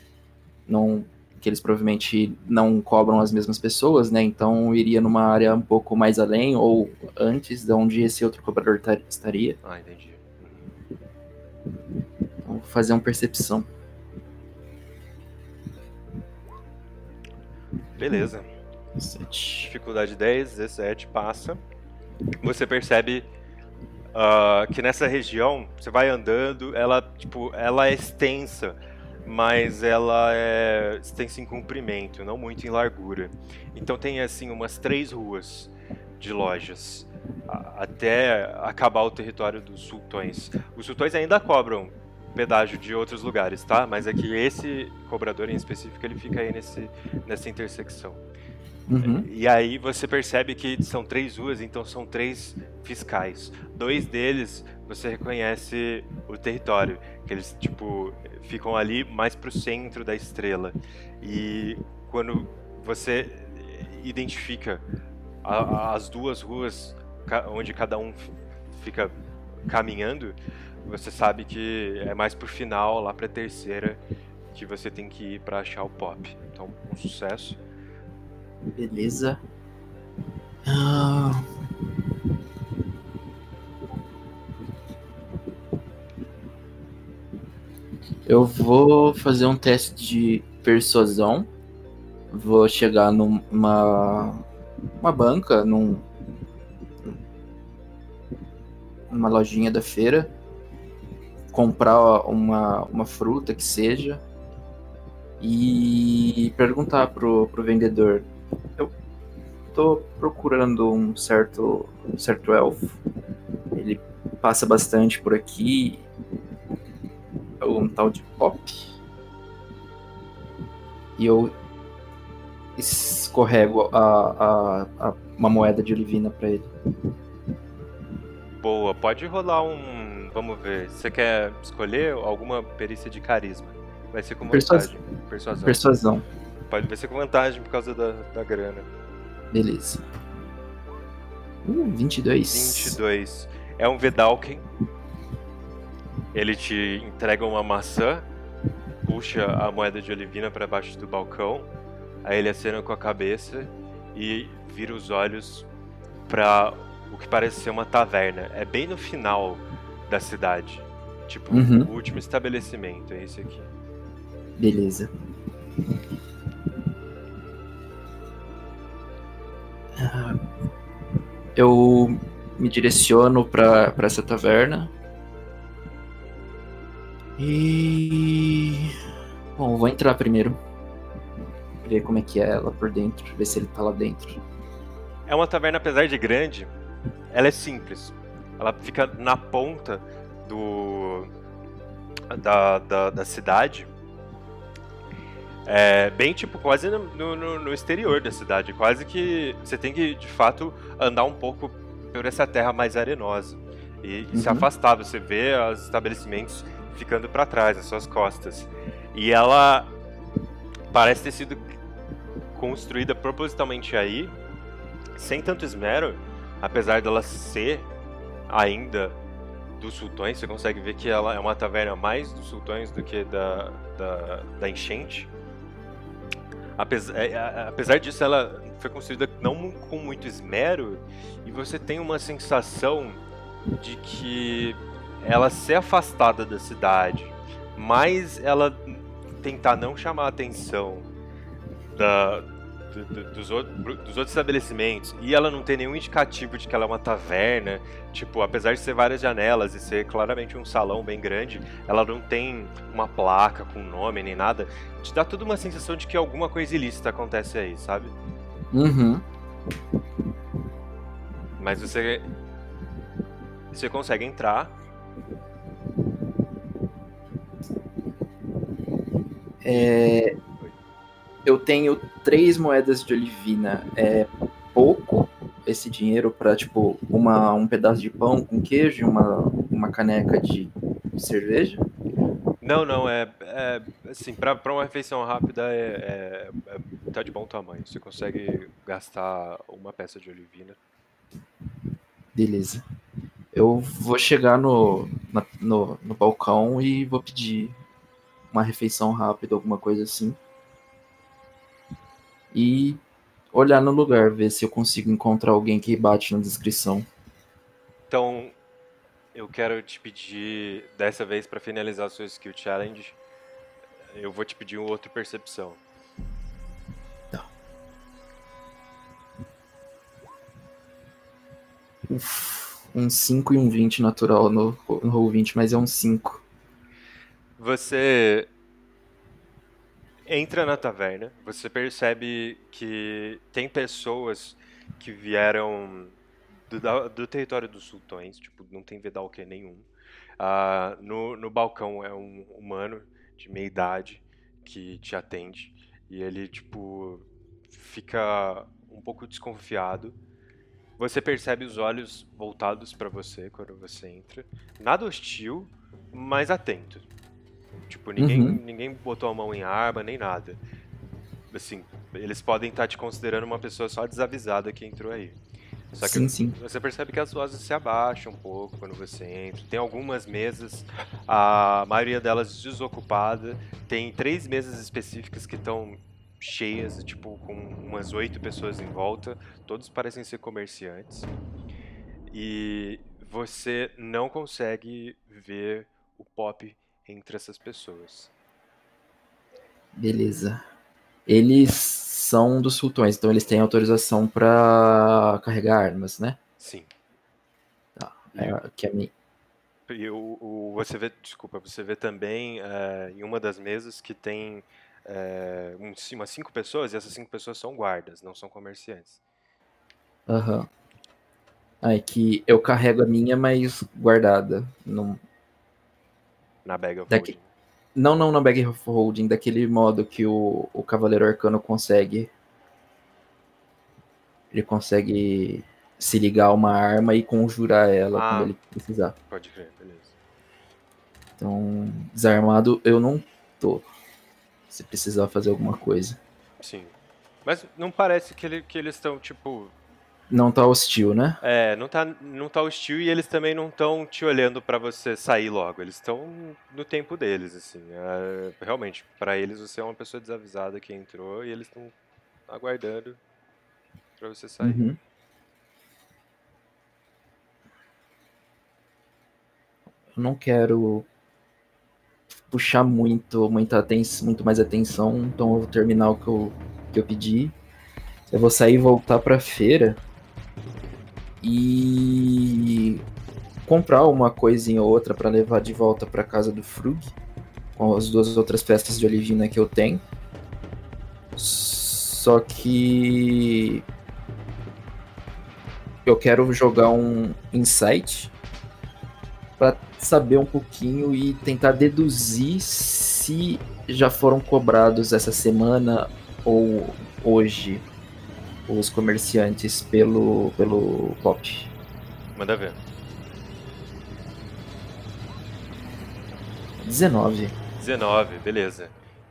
Não que eles provavelmente não cobram as mesmas pessoas, né? Então iria numa área um pouco mais além ou antes de onde esse outro cobrador ta- estaria. Ah, entendi. Então, vou fazer uma percepção. Beleza. Dificuldade 10, 17, passa. Você percebe ah, que nessa região, você vai andando, ela, tipo, ela é extensa, mas ela é extensa em comprimento, não muito em largura. Então tem, assim, umas três ruas de lojas até acabar o território dos sultões. Os sultões ainda cobram pedágio de outros lugares, tá? Mas é que esse cobrador em específico, ele fica aí nesse, nessa intersecção. Uhum. E aí você percebe que são três ruas, então são três fiscais. Dois deles você reconhece o território, que eles tipo ficam ali mais pro centro da estrela. E quando você identifica a- as duas ruas onde cada um fica caminhando, você sabe que é mais pro final, lá pra terceira, que você tem que ir pra achar o pop. Então, um sucesso. Beleza. Ah, Eu vou fazer um teste de persuasão. Vou chegar numa uma banca, num, numa lojinha da feira, comprar uma, uma fruta que seja e perguntar pro, pro vendedor. Eu tô procurando um certo, um certo elfo. Ele passa bastante por aqui. É um tal de Pop. E eu escorrego a, a, a- uma moeda de olivina pra ele. Boa, pode rolar um. Vamos ver. Você quer escolher alguma perícia de carisma? Vai ser com Persuas- vantagem. Persuasão. Persuasão. Pode vai ser com vantagem por causa da, da grana. Beleza. Uh, 22. 22. É um Vedalken. Ele te entrega uma maçã, puxa a moeda de olivina para baixo do balcão. Aí ele acena com a cabeça e vira os olhos para o que parece ser uma taverna. É bem no final da cidade. Tipo, Uhum. o último estabelecimento é esse aqui. Beleza. Ah, Eu me direciono pra essa taverna. E. Bom, vou entrar primeiro. Ver como é que é ela por dentro, ver se ele tá lá dentro. É uma taverna, apesar de grande, ela é simples. Ela fica na ponta do da, da, da cidade. É bem tipo quase no, no, no, exterior da cidade, quase que você tem que de fato andar um pouco por essa terra mais arenosa e, e se Uhum. afastar. Você vê os estabelecimentos ficando para trás, nas suas costas. E ela parece ter sido construída propositalmente aí, sem tanto esmero, apesar dela ser ainda dos sultões. Você consegue ver que ela é uma taverna mais dos sultões do que da, da, da enchente. Apesar, é, é, apesar disso, ela foi construída não com muito esmero e você tem uma sensação de que ela ser afastada da cidade, mas ela tentar não chamar a atenção da, do- do- dos, outros, dos outros estabelecimentos e ela não ter nenhum indicativo de que ela é uma taverna, tipo, apesar de ser várias janelas e ser claramente um salão bem grande, ela não tem uma placa com nome nem nada, te dá toda uma sensação de que alguma coisa ilícita acontece aí, sabe? Uhum. Mas você você consegue entrar. É, eu tenho três moedas de olivina. É pouco esse dinheiro pra, tipo, uma, um pedaço de pão com queijo e uma, uma caneca de cerveja? Não, não, é, é assim, pra, pra uma refeição rápida é, é- é- tá de bom tamanho. Você consegue gastar uma peça de olivina. Beleza. Eu vou chegar no, na- no, no balcão e vou pedir uma refeição rápida, alguma coisa assim. E olhar no lugar, ver se eu consigo encontrar alguém que bate na descrição. Então, eu quero te pedir, dessa vez, pra finalizar o seu skill challenge, eu vou te pedir um outro percepção. Uf, um 5 e um 20 natural no, no roll 20, mas é um 5. Você entra na taverna, você percebe que tem pessoas que vieram do, do território dos sultões, tipo, não tem Vedalken nenhum. Ah, no, no balcão é um humano de meia idade que te atende e ele, tipo, fica um pouco desconfiado. Você percebe os olhos voltados pra você quando você entra. Nada hostil, mas atento. Tipo, ninguém, Uhum. ninguém botou a mão em arma, nem nada. Assim, eles podem estar te considerando uma pessoa só desavisada que entrou aí. Só que Sim, sim. você percebe que as vozes se abaixam um pouco quando você entra. Tem algumas mesas, a maioria delas desocupada. Tem três mesas específicas que estão cheias, tipo, com umas oito pessoas em volta. Todos parecem ser comerciantes. E você não consegue ver o pop entre essas pessoas. Beleza. Eles são dos sultões, então eles têm autorização pra carregar armas, né? Sim. Tá. É, que a mi- E o, o- você vê, desculpa, você vê também eh, em uma das mesas que tem eh, um- umas cinco pessoas e essas cinco pessoas são guardas, não são comerciantes. Aham. Ah, é que eu carrego a minha, mas guardada. Não, Na bag of daqui... holding. não, não na bag of holding, daquele modo que o, o Cavaleiro Arcano consegue. Ele consegue se ligar a uma arma e conjurar ela Ah. quando ele precisar. Pode crer, beleza. Então, desarmado eu não tô. Se precisar fazer alguma coisa. Sim. Mas não parece que, ele- que eles estão, tipo. Não tá hostil, né? É, não tá, não tá hostil e eles também não estão te olhando pra você sair logo. Eles estão no tempo deles, assim. É, realmente, pra eles você é uma pessoa desavisada que entrou e eles estão aguardando pra você sair. Uhum. Eu não quero puxar muito, muita atenção, muito mais atenção, então eu vou terminar o que eu, que eu pedi. Eu vou sair e voltar pra feira. E comprar uma coisinha ou outra para levar de volta para casa do Frug, com as duas outras peças de olivina que eu tenho. Só que eu quero jogar um insight para saber um pouquinho e tentar deduzir se já foram cobrados essa semana ou hoje os comerciantes pelo pelo pop. Manda ver. 19. 19, beleza.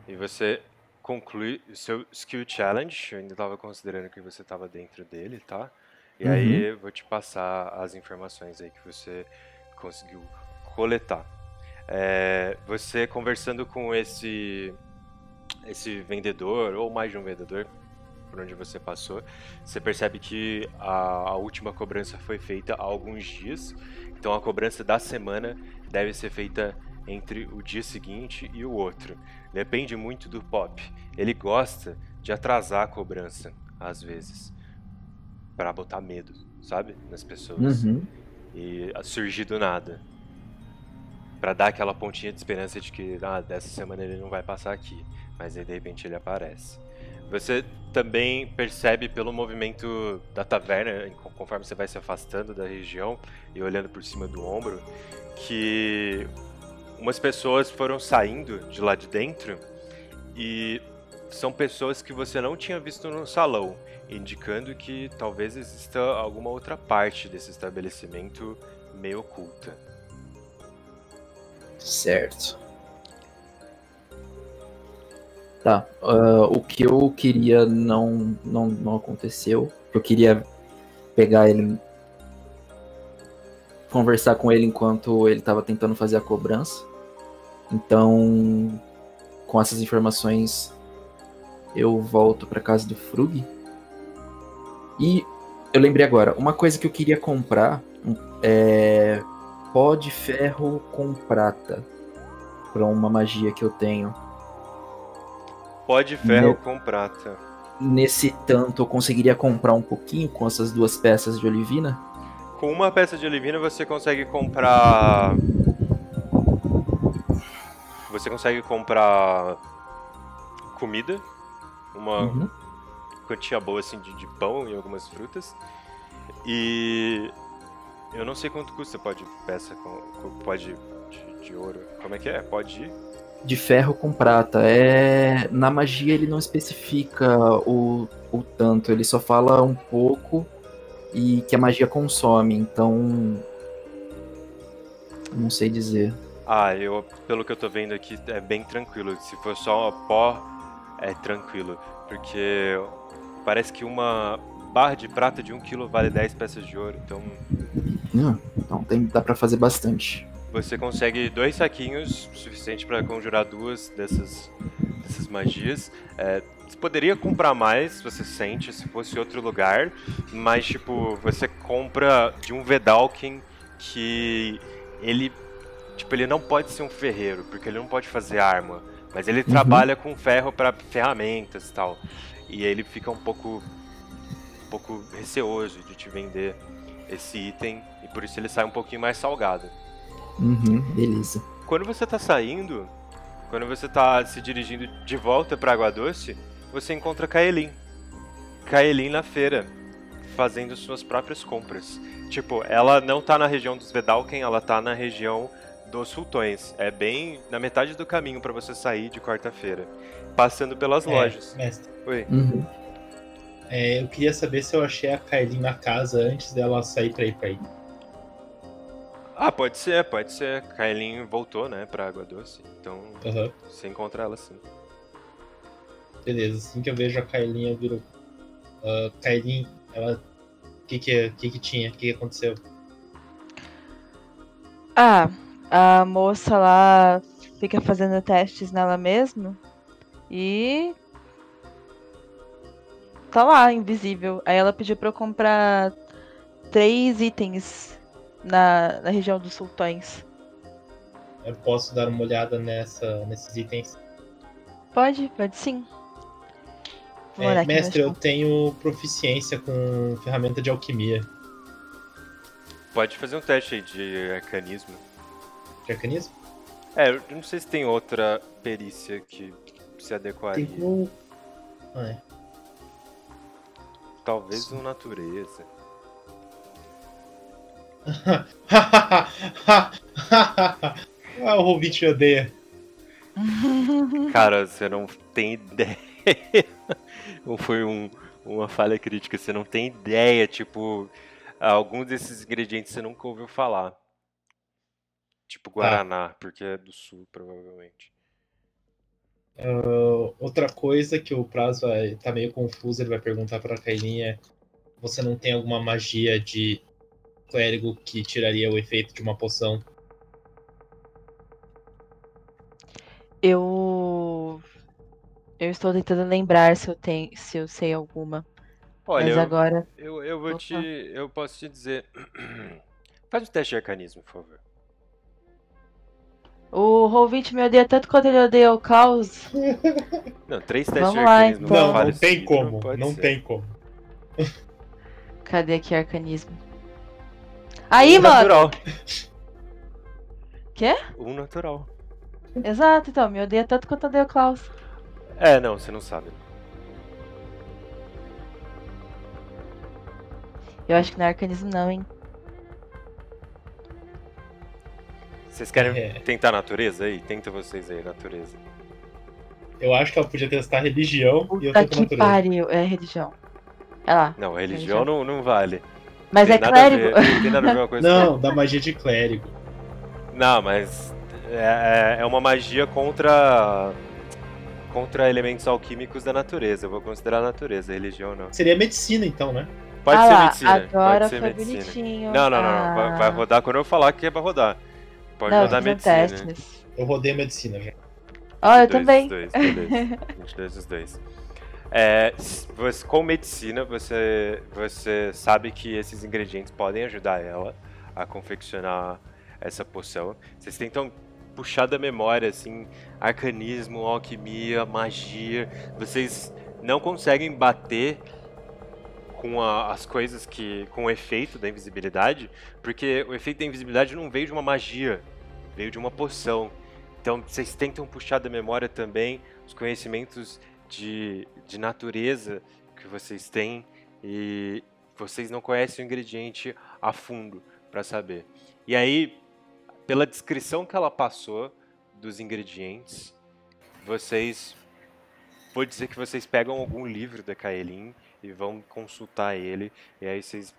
E você conclui o seu skill challenge. Eu ainda estava considerando que você estava dentro dele, tá? E Uhum. aí eu vou te passar as informações aí que você conseguiu coletar. É, você conversando com esse esse vendedor ou mais de um vendedor por onde você passou, você percebe que a, a última cobrança foi feita há alguns dias. Então a cobrança da semana deve ser feita entre o dia seguinte e o outro. Depende muito do pop. Ele gosta de atrasar a cobrança às vezes para botar medo, sabe, nas pessoas Uhum. e surgir do nada. Pra dar aquela pontinha de esperança de que ah, dessa semana ele não vai passar aqui, mas aí de repente ele aparece. Você também percebe pelo movimento da taverna, conforme você vai se afastando da região e olhando por cima do ombro, que umas pessoas foram saindo de lá de dentro e são pessoas que você não tinha visto no salão, indicando que talvez exista alguma outra parte desse estabelecimento meio oculta. Certo. Tá. ah, o que eu queria não, não, não aconteceu. Eu queria pegar ele. Conversar com ele enquanto ele tava tentando fazer a cobrança. Então, com essas informações, eu volto pra casa do Frug. E eu lembrei agora, uma coisa que eu queria comprar um- é pó de ferro com prata pra uma magia que eu tenho. Pó de ferro Meu- com prata. Nesse tanto, eu conseguiria comprar um pouquinho com essas duas peças de olivina? Com uma peça de olivina você consegue comprar. Você consegue comprar comida, uma Uhum. quantia boa assim de, de pão e algumas frutas. E eu não sei quanto custa pó de peça com, com pó de, de, de ouro. Como é que é? Pode ir? De ferro com prata. É na magia ele não especifica o, o tanto, ele só fala um pouco e que a magia consome. Então, não sei dizer. Ah, eu, pelo que eu tô vendo aqui, é bem tranquilo. Se for só pó, é tranquilo. Porque parece que uma barra de prata de 1 kg vale 10 peças de ouro. Então Ah, então tem, dá pra fazer bastante. Você consegue dois saquinhos, suficiente pra conjurar duas dessas, dessas magias. É, você poderia comprar mais, você sente, se fosse outro lugar. Mas, tipo, você compra de um Vedalken que ele Tipo, ele não pode ser um ferreiro, porque ele não pode fazer arma. Mas ele trabalha com ferro para ferramentas e tal. E ele fica um pouco. um pouco receoso de te vender esse item. E por isso ele sai um pouquinho mais salgado. Uhum, beleza. Quando você tá saindo, quando você tá se dirigindo de volta pra Água Doce, você encontra Kaelin. Kaelin na feira, fazendo suas próprias compras. Tipo, ela não tá na região dos Vedalken, ela tá na região dos Sultões. É bem na metade do caminho pra você sair de quarta-feira, passando pelas É, lojas. mestre. Oi. Uhum. É, eu queria saber se eu achei a Kailin na casa antes dela sair pra ir pra aí. Ah, pode ser, pode ser. Kaelin voltou, né, pra Água Doce. Então, Aham. você encontra ela sim. Beleza, assim que eu vejo a Kailin, eu viro. Uh, Kailin, ela. O que que, que que tinha? O que que aconteceu? Ah, a moça lá fica fazendo testes nela mesma e tá lá, invisível. Aí ela pediu pra eu comprar três itens na, na região dos sultões. Eu posso dar uma olhada nessa, nesses itens? Pode, pode sim. É, mestre, eu tenho proficiência com ferramenta de alquimia. Pode fazer um teste aí de arcanismo. De arcanismo? É, eu não sei se tem outra perícia que se adequaria. Tem como. Ah, é. Talvez um natureza. ah, o Hobbit me odeia. Cara, você não tem ideia. Ou foi um, uma falha crítica, você não tem ideia, tipo, alguns desses ingredientes você nunca ouviu falar. Tipo Guaraná, porque é do sul, provavelmente. Ah, outra coisa que o prazo vai tá meio confuso, ele vai perguntar pra Kailinha é você não tem alguma magia de clérigo que tiraria o efeito de uma poção? Eu. Eu estou tentando lembrar se eu tenho, se eu sei alguma. Olha, Mas eu- agora. Eu, eu vou Opa. te. Eu posso te dizer. Faz um teste de arcanismo, por favor. O Roll20 me odeia tanto quanto ele odeia o caos. Não, três testes Vamos de lá, arcanismo então. Não, não tem como. Não ser. tem como. Cadê aqui arcanismo? Aí, um mano! natural. Quê? Um natural. Exato, então, me odeia tanto quanto odeia o Klaus. É, não, você não sabe. Eu acho que não é arcanismo, não, hein? Vocês querem É. tentar a natureza aí? Tenta vocês aí, natureza. Eu acho que ela podia testar religião e eu Tá tento que natureza. pariu, é religião. É lá. Não, religião não, não vale. Mas Tem é nada a ver- clérigo. Não tem nada a ver uma coisa com Não, da magia de clérigo. Não, mas é, é uma magia contra contra elementos alquímicos da natureza. Eu vou considerar a natureza, religião não. Seria medicina, então, né? Pode Ah ser lá, medicina. agora pode ser foi medicina. bonitinho. Não, não, não, não. Vai, vai rodar quando eu falar que é pra rodar. Pode Não, rodar medicina. testes. Eu rodei medicina já. Ó, eu Dois também. dos dois, beleza. 22 dos dois. É, você- com medicina, você, você sabe que esses ingredientes podem ajudar ela a confeccionar essa poção. Vocês tentam puxar da memória, assim, arcanismo, alquimia, magia. Vocês não conseguem bater com a- as coisas que. com o efeito da invisibilidade, porque o efeito da invisibilidade não veio de uma magia, veio de uma poção. Então vocês tentam puxar da memória também os conhecimentos de, de natureza que vocês têm e vocês não conhecem o ingrediente a fundo para saber. E aí, pela descrição que ela passou dos ingredientes, vocês. Vou dizer que vocês pegam algum livro da Kaelin e vão consultar ele, e aí vocês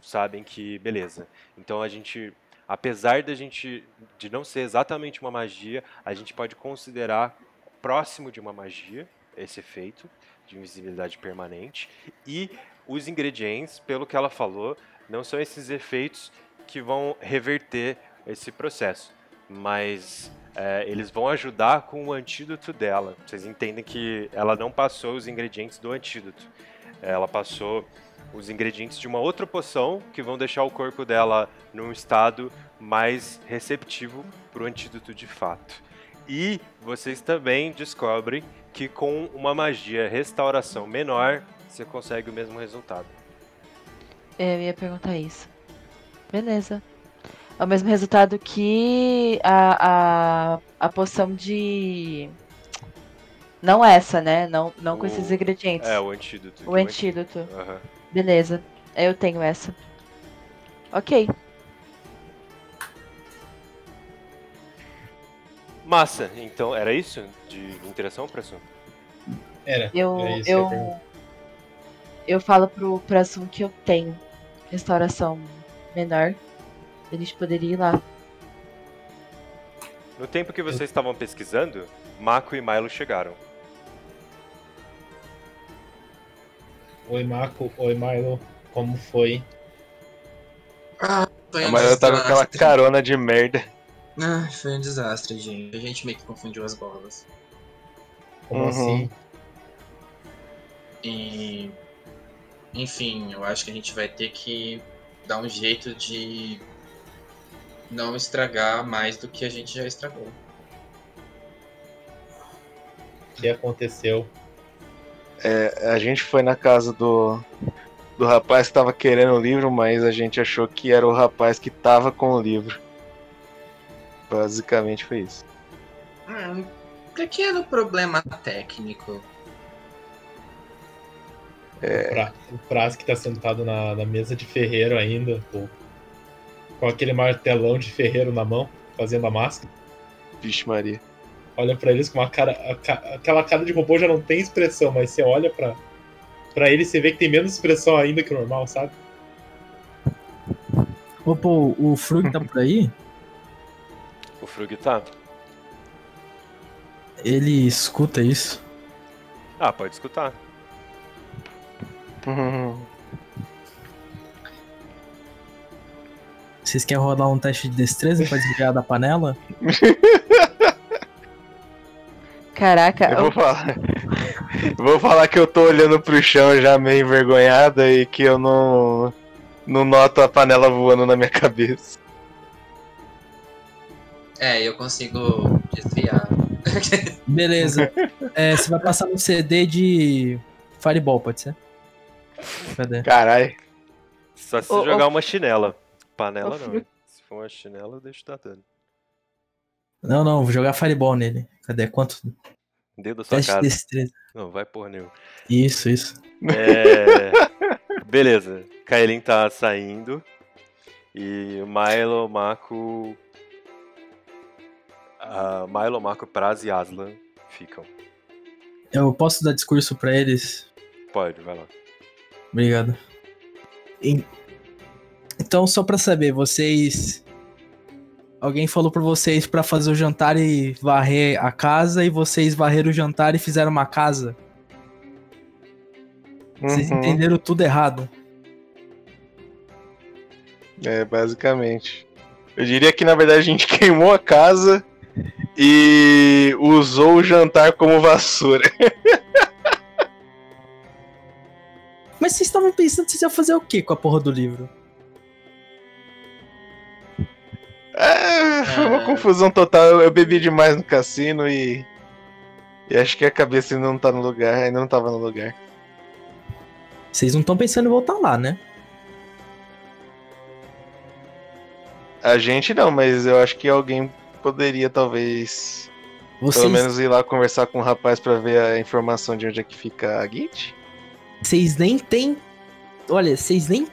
sabem que, beleza. Então a gente, apesar da gente de não ser exatamente uma magia, a gente pode considerar próximo de uma magia esse efeito de invisibilidade permanente e os ingredientes, pelo que ela falou, não são esses efeitos que vão reverter esse processo, mas é, eles vão ajudar com o antídoto dela. Vocês entendem que ela não passou os ingredientes do antídoto, ela passou os ingredientes de uma outra poção que vão deixar o corpo dela num estado mais receptivo para o antídoto de fato. E vocês também descobrem que com uma magia restauração menor, você consegue o mesmo resultado. Eu ia perguntar isso. Beleza. É o mesmo resultado que a, a, a poção de. Não essa, né? Não, não com O- esses ingredientes. É, o antídoto. O antídoto. Aham. Beleza. Eu tenho essa. Ok. Massa, então era isso de interação, professor? Era. Eu, era isso eu eu, eu falo pro Prasun que eu tenho restauração menor. A gente poderia ir lá. No tempo que vocês estavam pesquisando, Mako e Milo chegaram. Oi, Marco. Oi, Milo. Como foi? Ah, um Mas eu tava com aquela carona de merda. Ah, foi um desastre, gente. A gente meio que confundiu as bolas. Como Uhum. assim? E. Enfim, eu acho que a gente vai ter que dar um jeito de não estragar mais do que a gente já estragou. O que aconteceu? É, a gente foi na casa do, do rapaz que tava querendo o livro, mas a gente achou que era o rapaz que tava com o livro. Basicamente foi isso. Hum, pequeno problema técnico. É, O Pra- O Praz que tá sentado na, na mesa de ferreiro ainda, pô, com aquele martelão de ferreiro na mão, fazendo a máscara. Vixe Maria. Olha pra eles com uma cara. aquela cara de robô já não tem expressão, mas você olha pra, pra ele e você vê que tem menos expressão ainda que o normal, sabe? Ô, pô, o Frug tá por aí? O Frug tá. Ele escuta isso. Ah, pode escutar. Vocês querem rodar um teste de destreza pra desviar da panela? Caraca, Eu vou falar. vou falar que eu tô olhando pro chão já meio envergonhada e que eu não. Não noto a panela voando na minha cabeça. É, eu consigo desviar. Beleza. É, você vai passar no CD de Fireball, pode ser? Cadê? Caralho. Só se Ô, jogar ô, uma chinela. Panela ô, não. Frug. Se for uma chinela, deixa dar dano. Não, não, vou jogar Fireball nele. Cadê? Quanto? Dentro da sua Teste de cara. destreza. Não, vai porra nenhuma. Isso, isso. É... Beleza. Kaelin tá saindo. E o Milo, Mako. Uh, Milo, Mako, Praz e Aslan ficam. Eu posso dar discurso pra eles? Pode, vai lá. Obrigado. Em- Então, só pra saber, vocês. Alguém falou pra vocês pra fazer o jantar e varrer a casa, e vocês varreram o jantar e fizeram uma casa. Vocês Uhum. entenderam tudo errado. É, basicamente. Eu diria que na verdade a gente queimou a casa e usou o jantar como vassoura. Mas vocês estavam pensando que vocês iam fazer o quê com a porra do livro? É, foi uma confusão total. Eu, eu bebi demais no cassino e. E acho que a cabeça ainda não tá no lugar, ainda não tava no lugar. Vocês não estão pensando em voltar lá, né? A gente não, mas eu acho que alguém poderia talvez. Vocês- Pelo menos ir lá conversar com o rapaz pra ver a informação de onde é que fica a Git. Vocês nem tem. Olha, vocês nem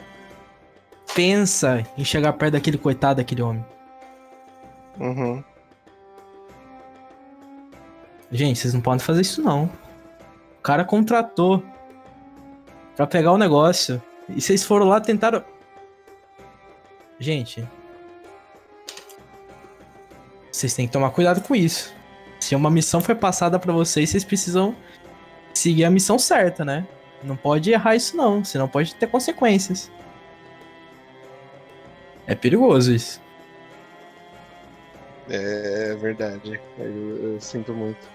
pensa em chegar perto daquele coitado daquele homem. Uhum. Gente, vocês não podem fazer isso não. O cara contratou pra pegar o negócio. E vocês foram lá tentaram. Gente. Vocês têm que tomar cuidado com isso. Se uma missão foi passada pra vocês, vocês precisam seguir a missão certa, né? Não pode errar isso não, senão pode ter consequências. É perigoso isso. É verdade. Eu, eu sinto muito.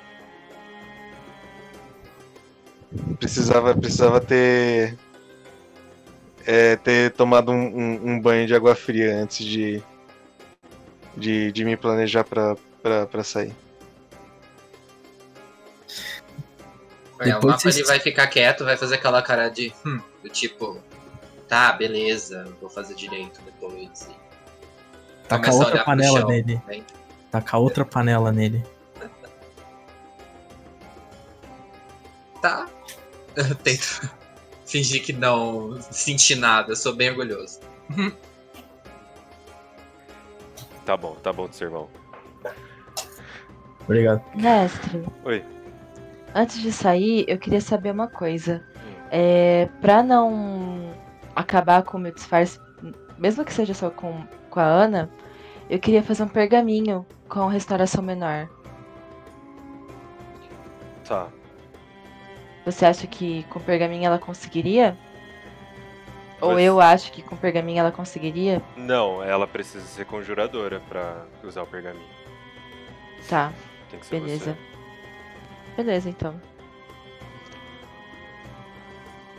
Precisava, precisava ter. é, ter tomado um, um- um banho de água fria antes de. De, de me planejar pra, pra, pra sair. É, o Depois mapa vocês- ele vai ficar quieto, vai fazer aquela cara de. Hum, do tipo. Tá, beleza, vou fazer direito depois. E Tacar começa a outra pro panela chão, nele. né? Tacar outra panela nele. Tá. Eu tento fingir que não senti nada, eu sou bem orgulhoso. Tá bom, tá bom de sermão. Obrigado. Mestre, Oi. antes de sair, eu queria saber uma coisa. É, pra não acabar com o meu disfarce, mesmo que seja só com, com a Ana, eu queria fazer um pergaminho com restauração menor. Tá. Você acha que com pergaminho ela conseguiria? Ou Pois- eu acho que com pergaminho ela conseguiria? Não, ela precisa ser conjuradora pra usar o pergaminho. Tá. Tem que ser Beleza. Beleza, então.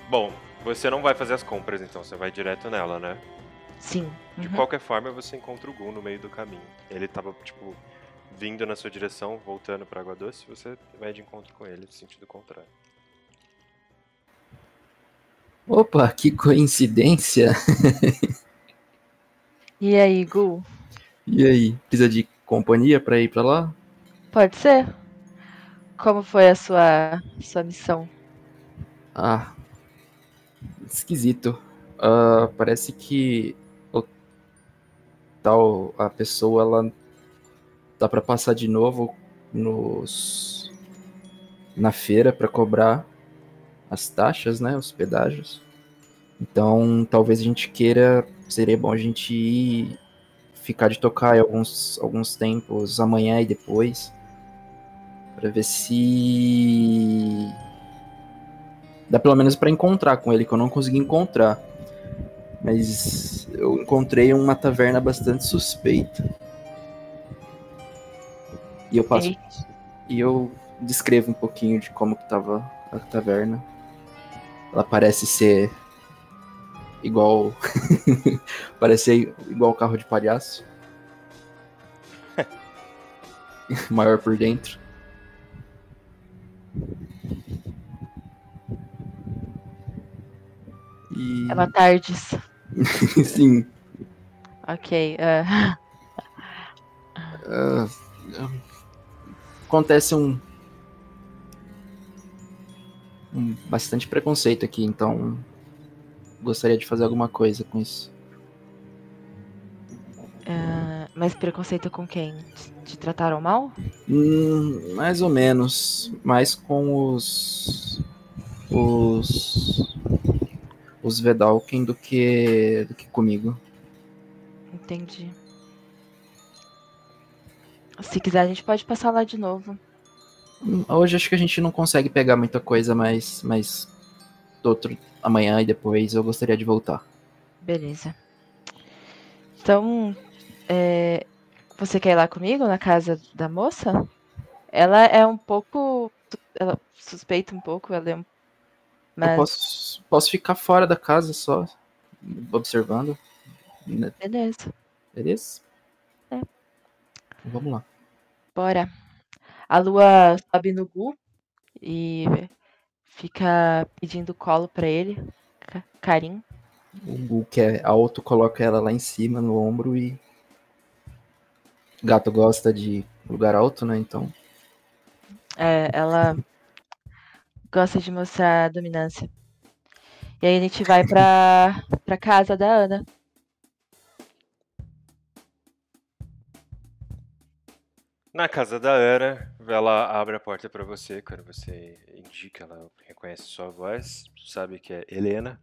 Bom, você não vai fazer as compras então, você vai direto nela, né? Sim. De Uhum. qualquer forma, você encontra o Gun no meio do caminho. Ele tava, tipo, vindo na sua direção, voltando pra Água Doce, você vai de encontro com ele, no sentido contrário. Opa, que coincidência! E aí, Gu? E aí, precisa de companhia pra ir pra lá? Pode ser? Como foi a sua, sua missão? Ah, esquisito. Ah, parece que o tal a pessoa ela dá pra passar de novo nos na feira pra cobrar as taxas, né, os pedágios. Então, talvez a gente queira, seria bom a gente ir ficar de tocar alguns alguns tempos amanhã e depois Pra ver se dá pelo menos pra encontrar com ele que eu não consegui encontrar. Mas eu encontrei uma taverna bastante suspeita. E eu passo e eu descrevo um pouquinho de como que tava a taverna. Ela parece ser igual parece ser igual carro de palhaço. Maior por dentro. E... É uma tardes. Sim. Ok. ah, Ah, acontece um bastante preconceito aqui, então gostaria de fazer alguma coisa com isso. ah, mas preconceito com quem? Te, te trataram mal? Hum, mais ou menos, mais com os os os Vedalken do que do que comigo. Entendi. Se quiser, a gente pode passar lá de novo. Hoje acho que a gente não consegue pegar muita coisa, mas mas outro amanhã e depois eu gostaria de voltar. Beleza. Então, é, você quer ir lá comigo na casa da moça? Ela é um pouco. Ela suspeita um pouco, ela é um. Eu Mas. posso, posso ficar fora da casa só, observando. né? Beleza. Beleza? É. Vamos lá. Bora. A lua sobe no Gu e fica pedindo colo pra ele. ca- Carinho. O Gu, que é alto, coloca ela lá em cima, no ombro e. Gato gosta de lugar alto, né? Então. É, ela gosta de mostrar dominância. E aí a gente vai pra, pra casa da Ana. Na casa da Ana, ela abre a porta pra você quando você indica, ela reconhece sua voz, sabe que é Helena.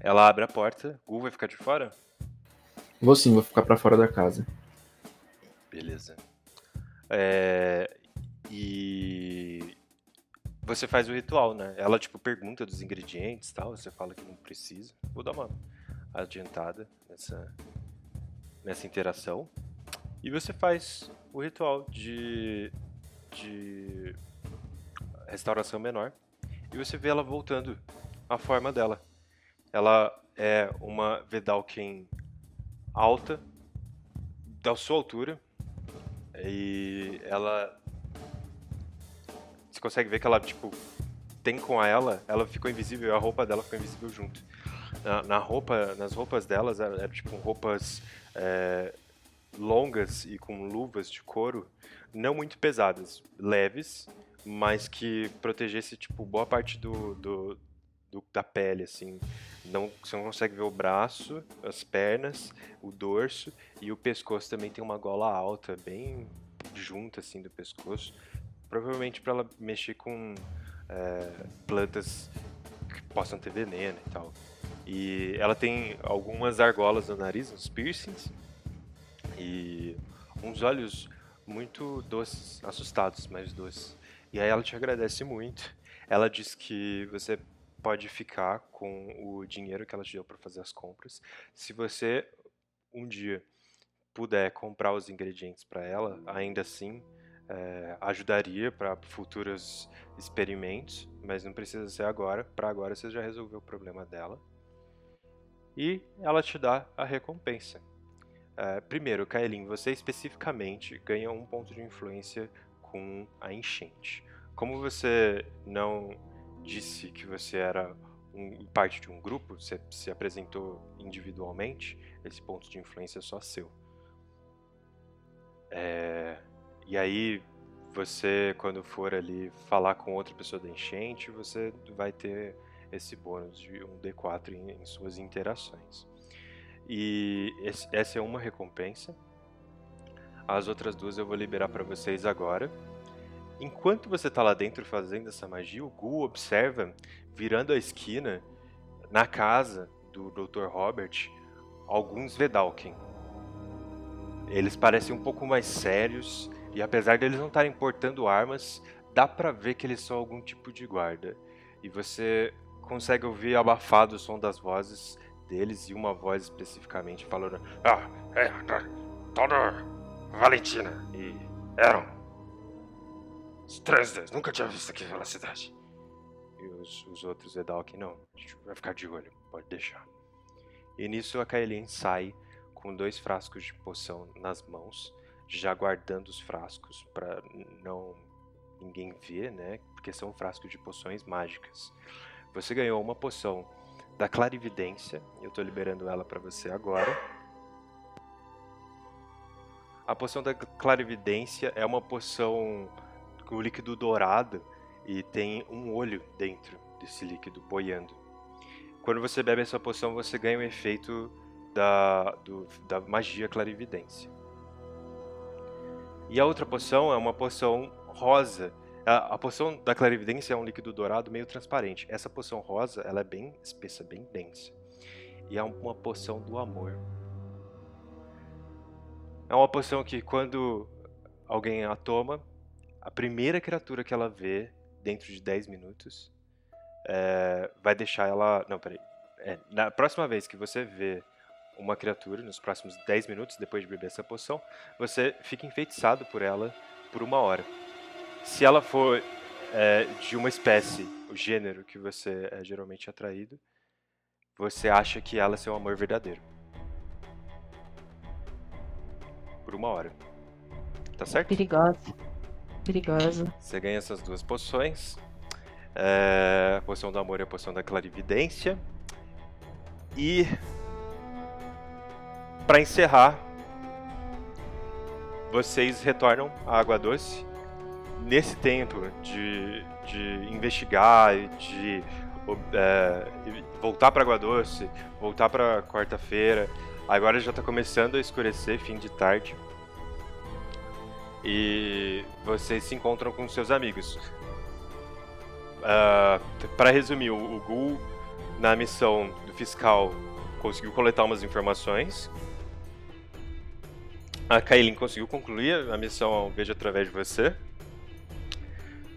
Ela abre a porta, Gu vai ficar de fora? Vou sim, vou ficar pra fora da casa. Beleza. É, e você faz o ritual, né? Ela tipo pergunta dos ingredientes, e tal. Você fala que não precisa. Vou dar uma adiantada nessa nessa interação. E você faz o ritual de de restauração menor. E você vê ela voltando à forma dela. Ela é uma Vedalken alta, da sua altura, e ela. Você consegue ver que ela, tipo, tem com ela, ela ficou invisível a roupa dela ficou invisível junto. Na, na roupa, nas roupas delas, eram era, tipo roupas é, longas e com luvas de couro, não muito pesadas, leves, mas que protegesse, tipo, boa parte do, do, do- da pele, assim. Não, você não consegue ver o braço, as pernas, o dorso e o pescoço também tem uma gola alta, bem junta assim do pescoço. Provavelmente para ela mexer com é, plantas que possam ter veneno e tal. E ela tem algumas argolas no nariz, uns piercings e uns olhos muito doces, assustados, mas doces. E aí ela te agradece muito. Ela diz que você pode ficar com o dinheiro que ela te deu para fazer as compras. Se você um dia puder comprar os ingredientes para ela, ainda assim é, ajudaria para futuros experimentos, mas não precisa ser agora. Para agora você já resolveu o problema dela. E ela te dá a recompensa. É, primeiro, Kaelin, você especificamente ganha um ponto de influência com a enchente. Como você não disse que você era um, parte de um grupo, você se apresentou individualmente, esse ponto de influência é só seu. É, e aí, você, quando for ali falar com outra pessoa da enchente, você vai ter esse bônus de um D4 em, em suas interações. E esse, essa é uma recompensa. As outras duas eu vou liberar para vocês agora. Enquanto você está lá dentro fazendo essa magia, o Gu observa, virando a esquina, na casa do Dr. Robert, alguns Vedalken. Eles parecem um pouco mais sérios e apesar deles não estarem portando armas, dá para ver que eles são algum tipo de guarda. E você consegue ouvir abafado o som das vozes deles e uma voz especificamente falando: Ah, é, toda Valentina e Eram. Estranhos, nunca tinha visto aqui pela cidade. E os, os outros Edalkin, não, a gente vai ficar de olho, pode deixar. E nisso a Kaelin sai com dois frascos de poção nas mãos, já guardando os frascos para não ninguém ver, né? Porque são frascos de poções mágicas. Você ganhou uma poção da clarividência, eu estou liberando ela para você agora. A poção da clarividência é uma poção com líquido dourado e tem um olho dentro desse líquido boiando. Quando você bebe essa poção, você ganha o efeito da, do, da magia clarividência. E a outra poção é uma poção rosa a, a, poção da clarividência é um líquido dourado meio transparente. Essa poção rosa, ela é bem espessa, bem densa. E é uma poção do amor. É uma poção que quando alguém a toma, a primeira criatura que ela vê dentro de 10 minutos é, vai deixar ela. Não, peraí. É, na próxima vez que você vê uma criatura, nos próximos 10 minutos depois de beber essa poção, você fica enfeitiçado por ela por uma hora se ela for é, de uma espécie, o gênero que você é geralmente atraído, você acha que ela é seu amor verdadeiro. Por uma hora. Tá certo? Perigosa. Perigosa. Você ganha essas duas poções. É, a poção do amor e a poção da clarividência. E para encerrar, vocês retornam à água doce nesse tempo de, de investigar e de é, voltar para Água Doce, voltar para quarta-feira, agora já está começando a escurecer, fim de tarde. E vocês se encontram com seus amigos. Uh, ah, para resumir, o, Gul, na missão do fiscal, conseguiu coletar umas informações. A Kailin conseguiu concluir a missão Veja através de você.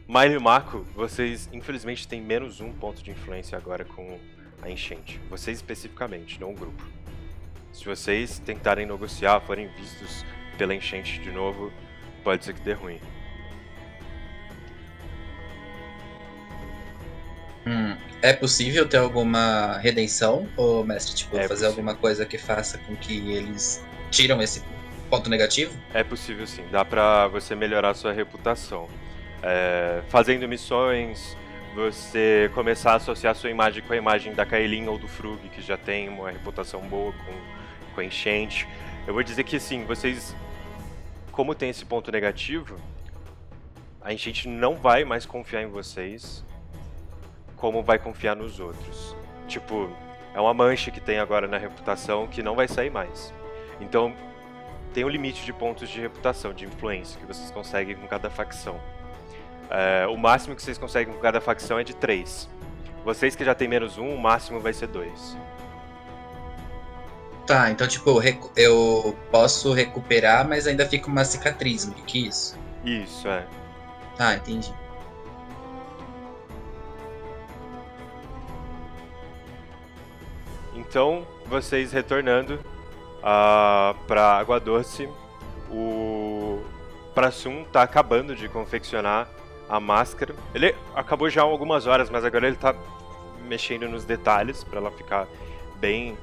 Maio e Mako, vocês infelizmente têm menos um ponto de influência agora com a enchente. Vocês especificamente, não o grupo. Se vocês tentarem negociar, forem vistos pela enchente de novo, pode ser que dê ruim. Hum, é possível ter alguma redenção, ou mestre, tipo, é fazer possível. alguma coisa que faça com que eles tiram esse ponto negativo? É possível sim, dá pra você melhorar a sua reputação é, fazendo missões, você começar a associar sua imagem com a imagem da Kaelin ou do Frug, que já tem uma reputação boa com, com a enchente. Eu vou dizer que assim, vocês, como tem esse ponto negativo, a enchente não vai mais confiar em vocês como vai confiar nos outros. Tipo, é uma mancha que tem agora na reputação que não vai sair mais. Então, tem um limite de pontos de reputação, de influência que vocês conseguem com cada facção. É, o máximo que vocês conseguem com cada facção é de 3. Vocês que já tem menos 1, o máximo vai ser 2. Tá, então tipo, eu posso recuperar, mas ainda fica uma cicatriz, meio que isso? Isso, é. Tá, entendi. Então, vocês retornando uh, pra Água Doce, o Prassum tá acabando de confeccionar a máscara. Ele acabou já há algumas horas, mas agora ele tá mexendo nos detalhes para ela ficar bem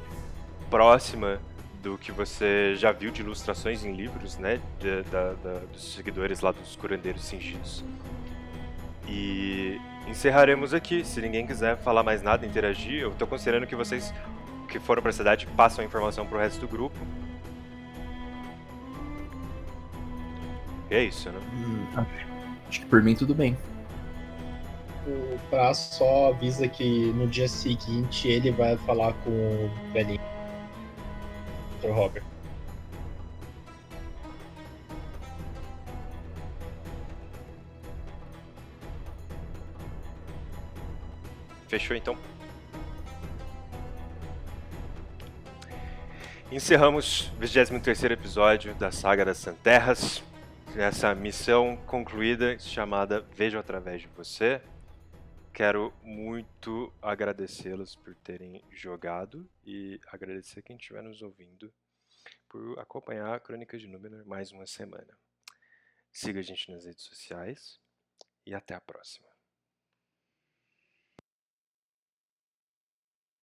próxima do que você já viu de ilustrações em livros, né? De, da, da, dos seguidores lá dos curandeiros cingidos. E encerraremos aqui. Se ninguém quiser falar mais nada, interagir, eu tô considerando que vocês que foram pra cidade passam a informação pro resto do grupo. E é isso, né? Hum, acho, acho que por mim tudo bem. O Pra só avisa que no dia seguinte ele vai falar com o velhinho. Dr. Robert. Fechou então. Encerramos o 23 episódio da Saga das Santerras. Essa missão concluída chamada Vejo através de você. Quero muito agradecê-los por terem jogado e agradecer quem estiver nos ouvindo por acompanhar a Crônica de Númenor mais uma semana. Siga a gente nas redes sociais e até a próxima.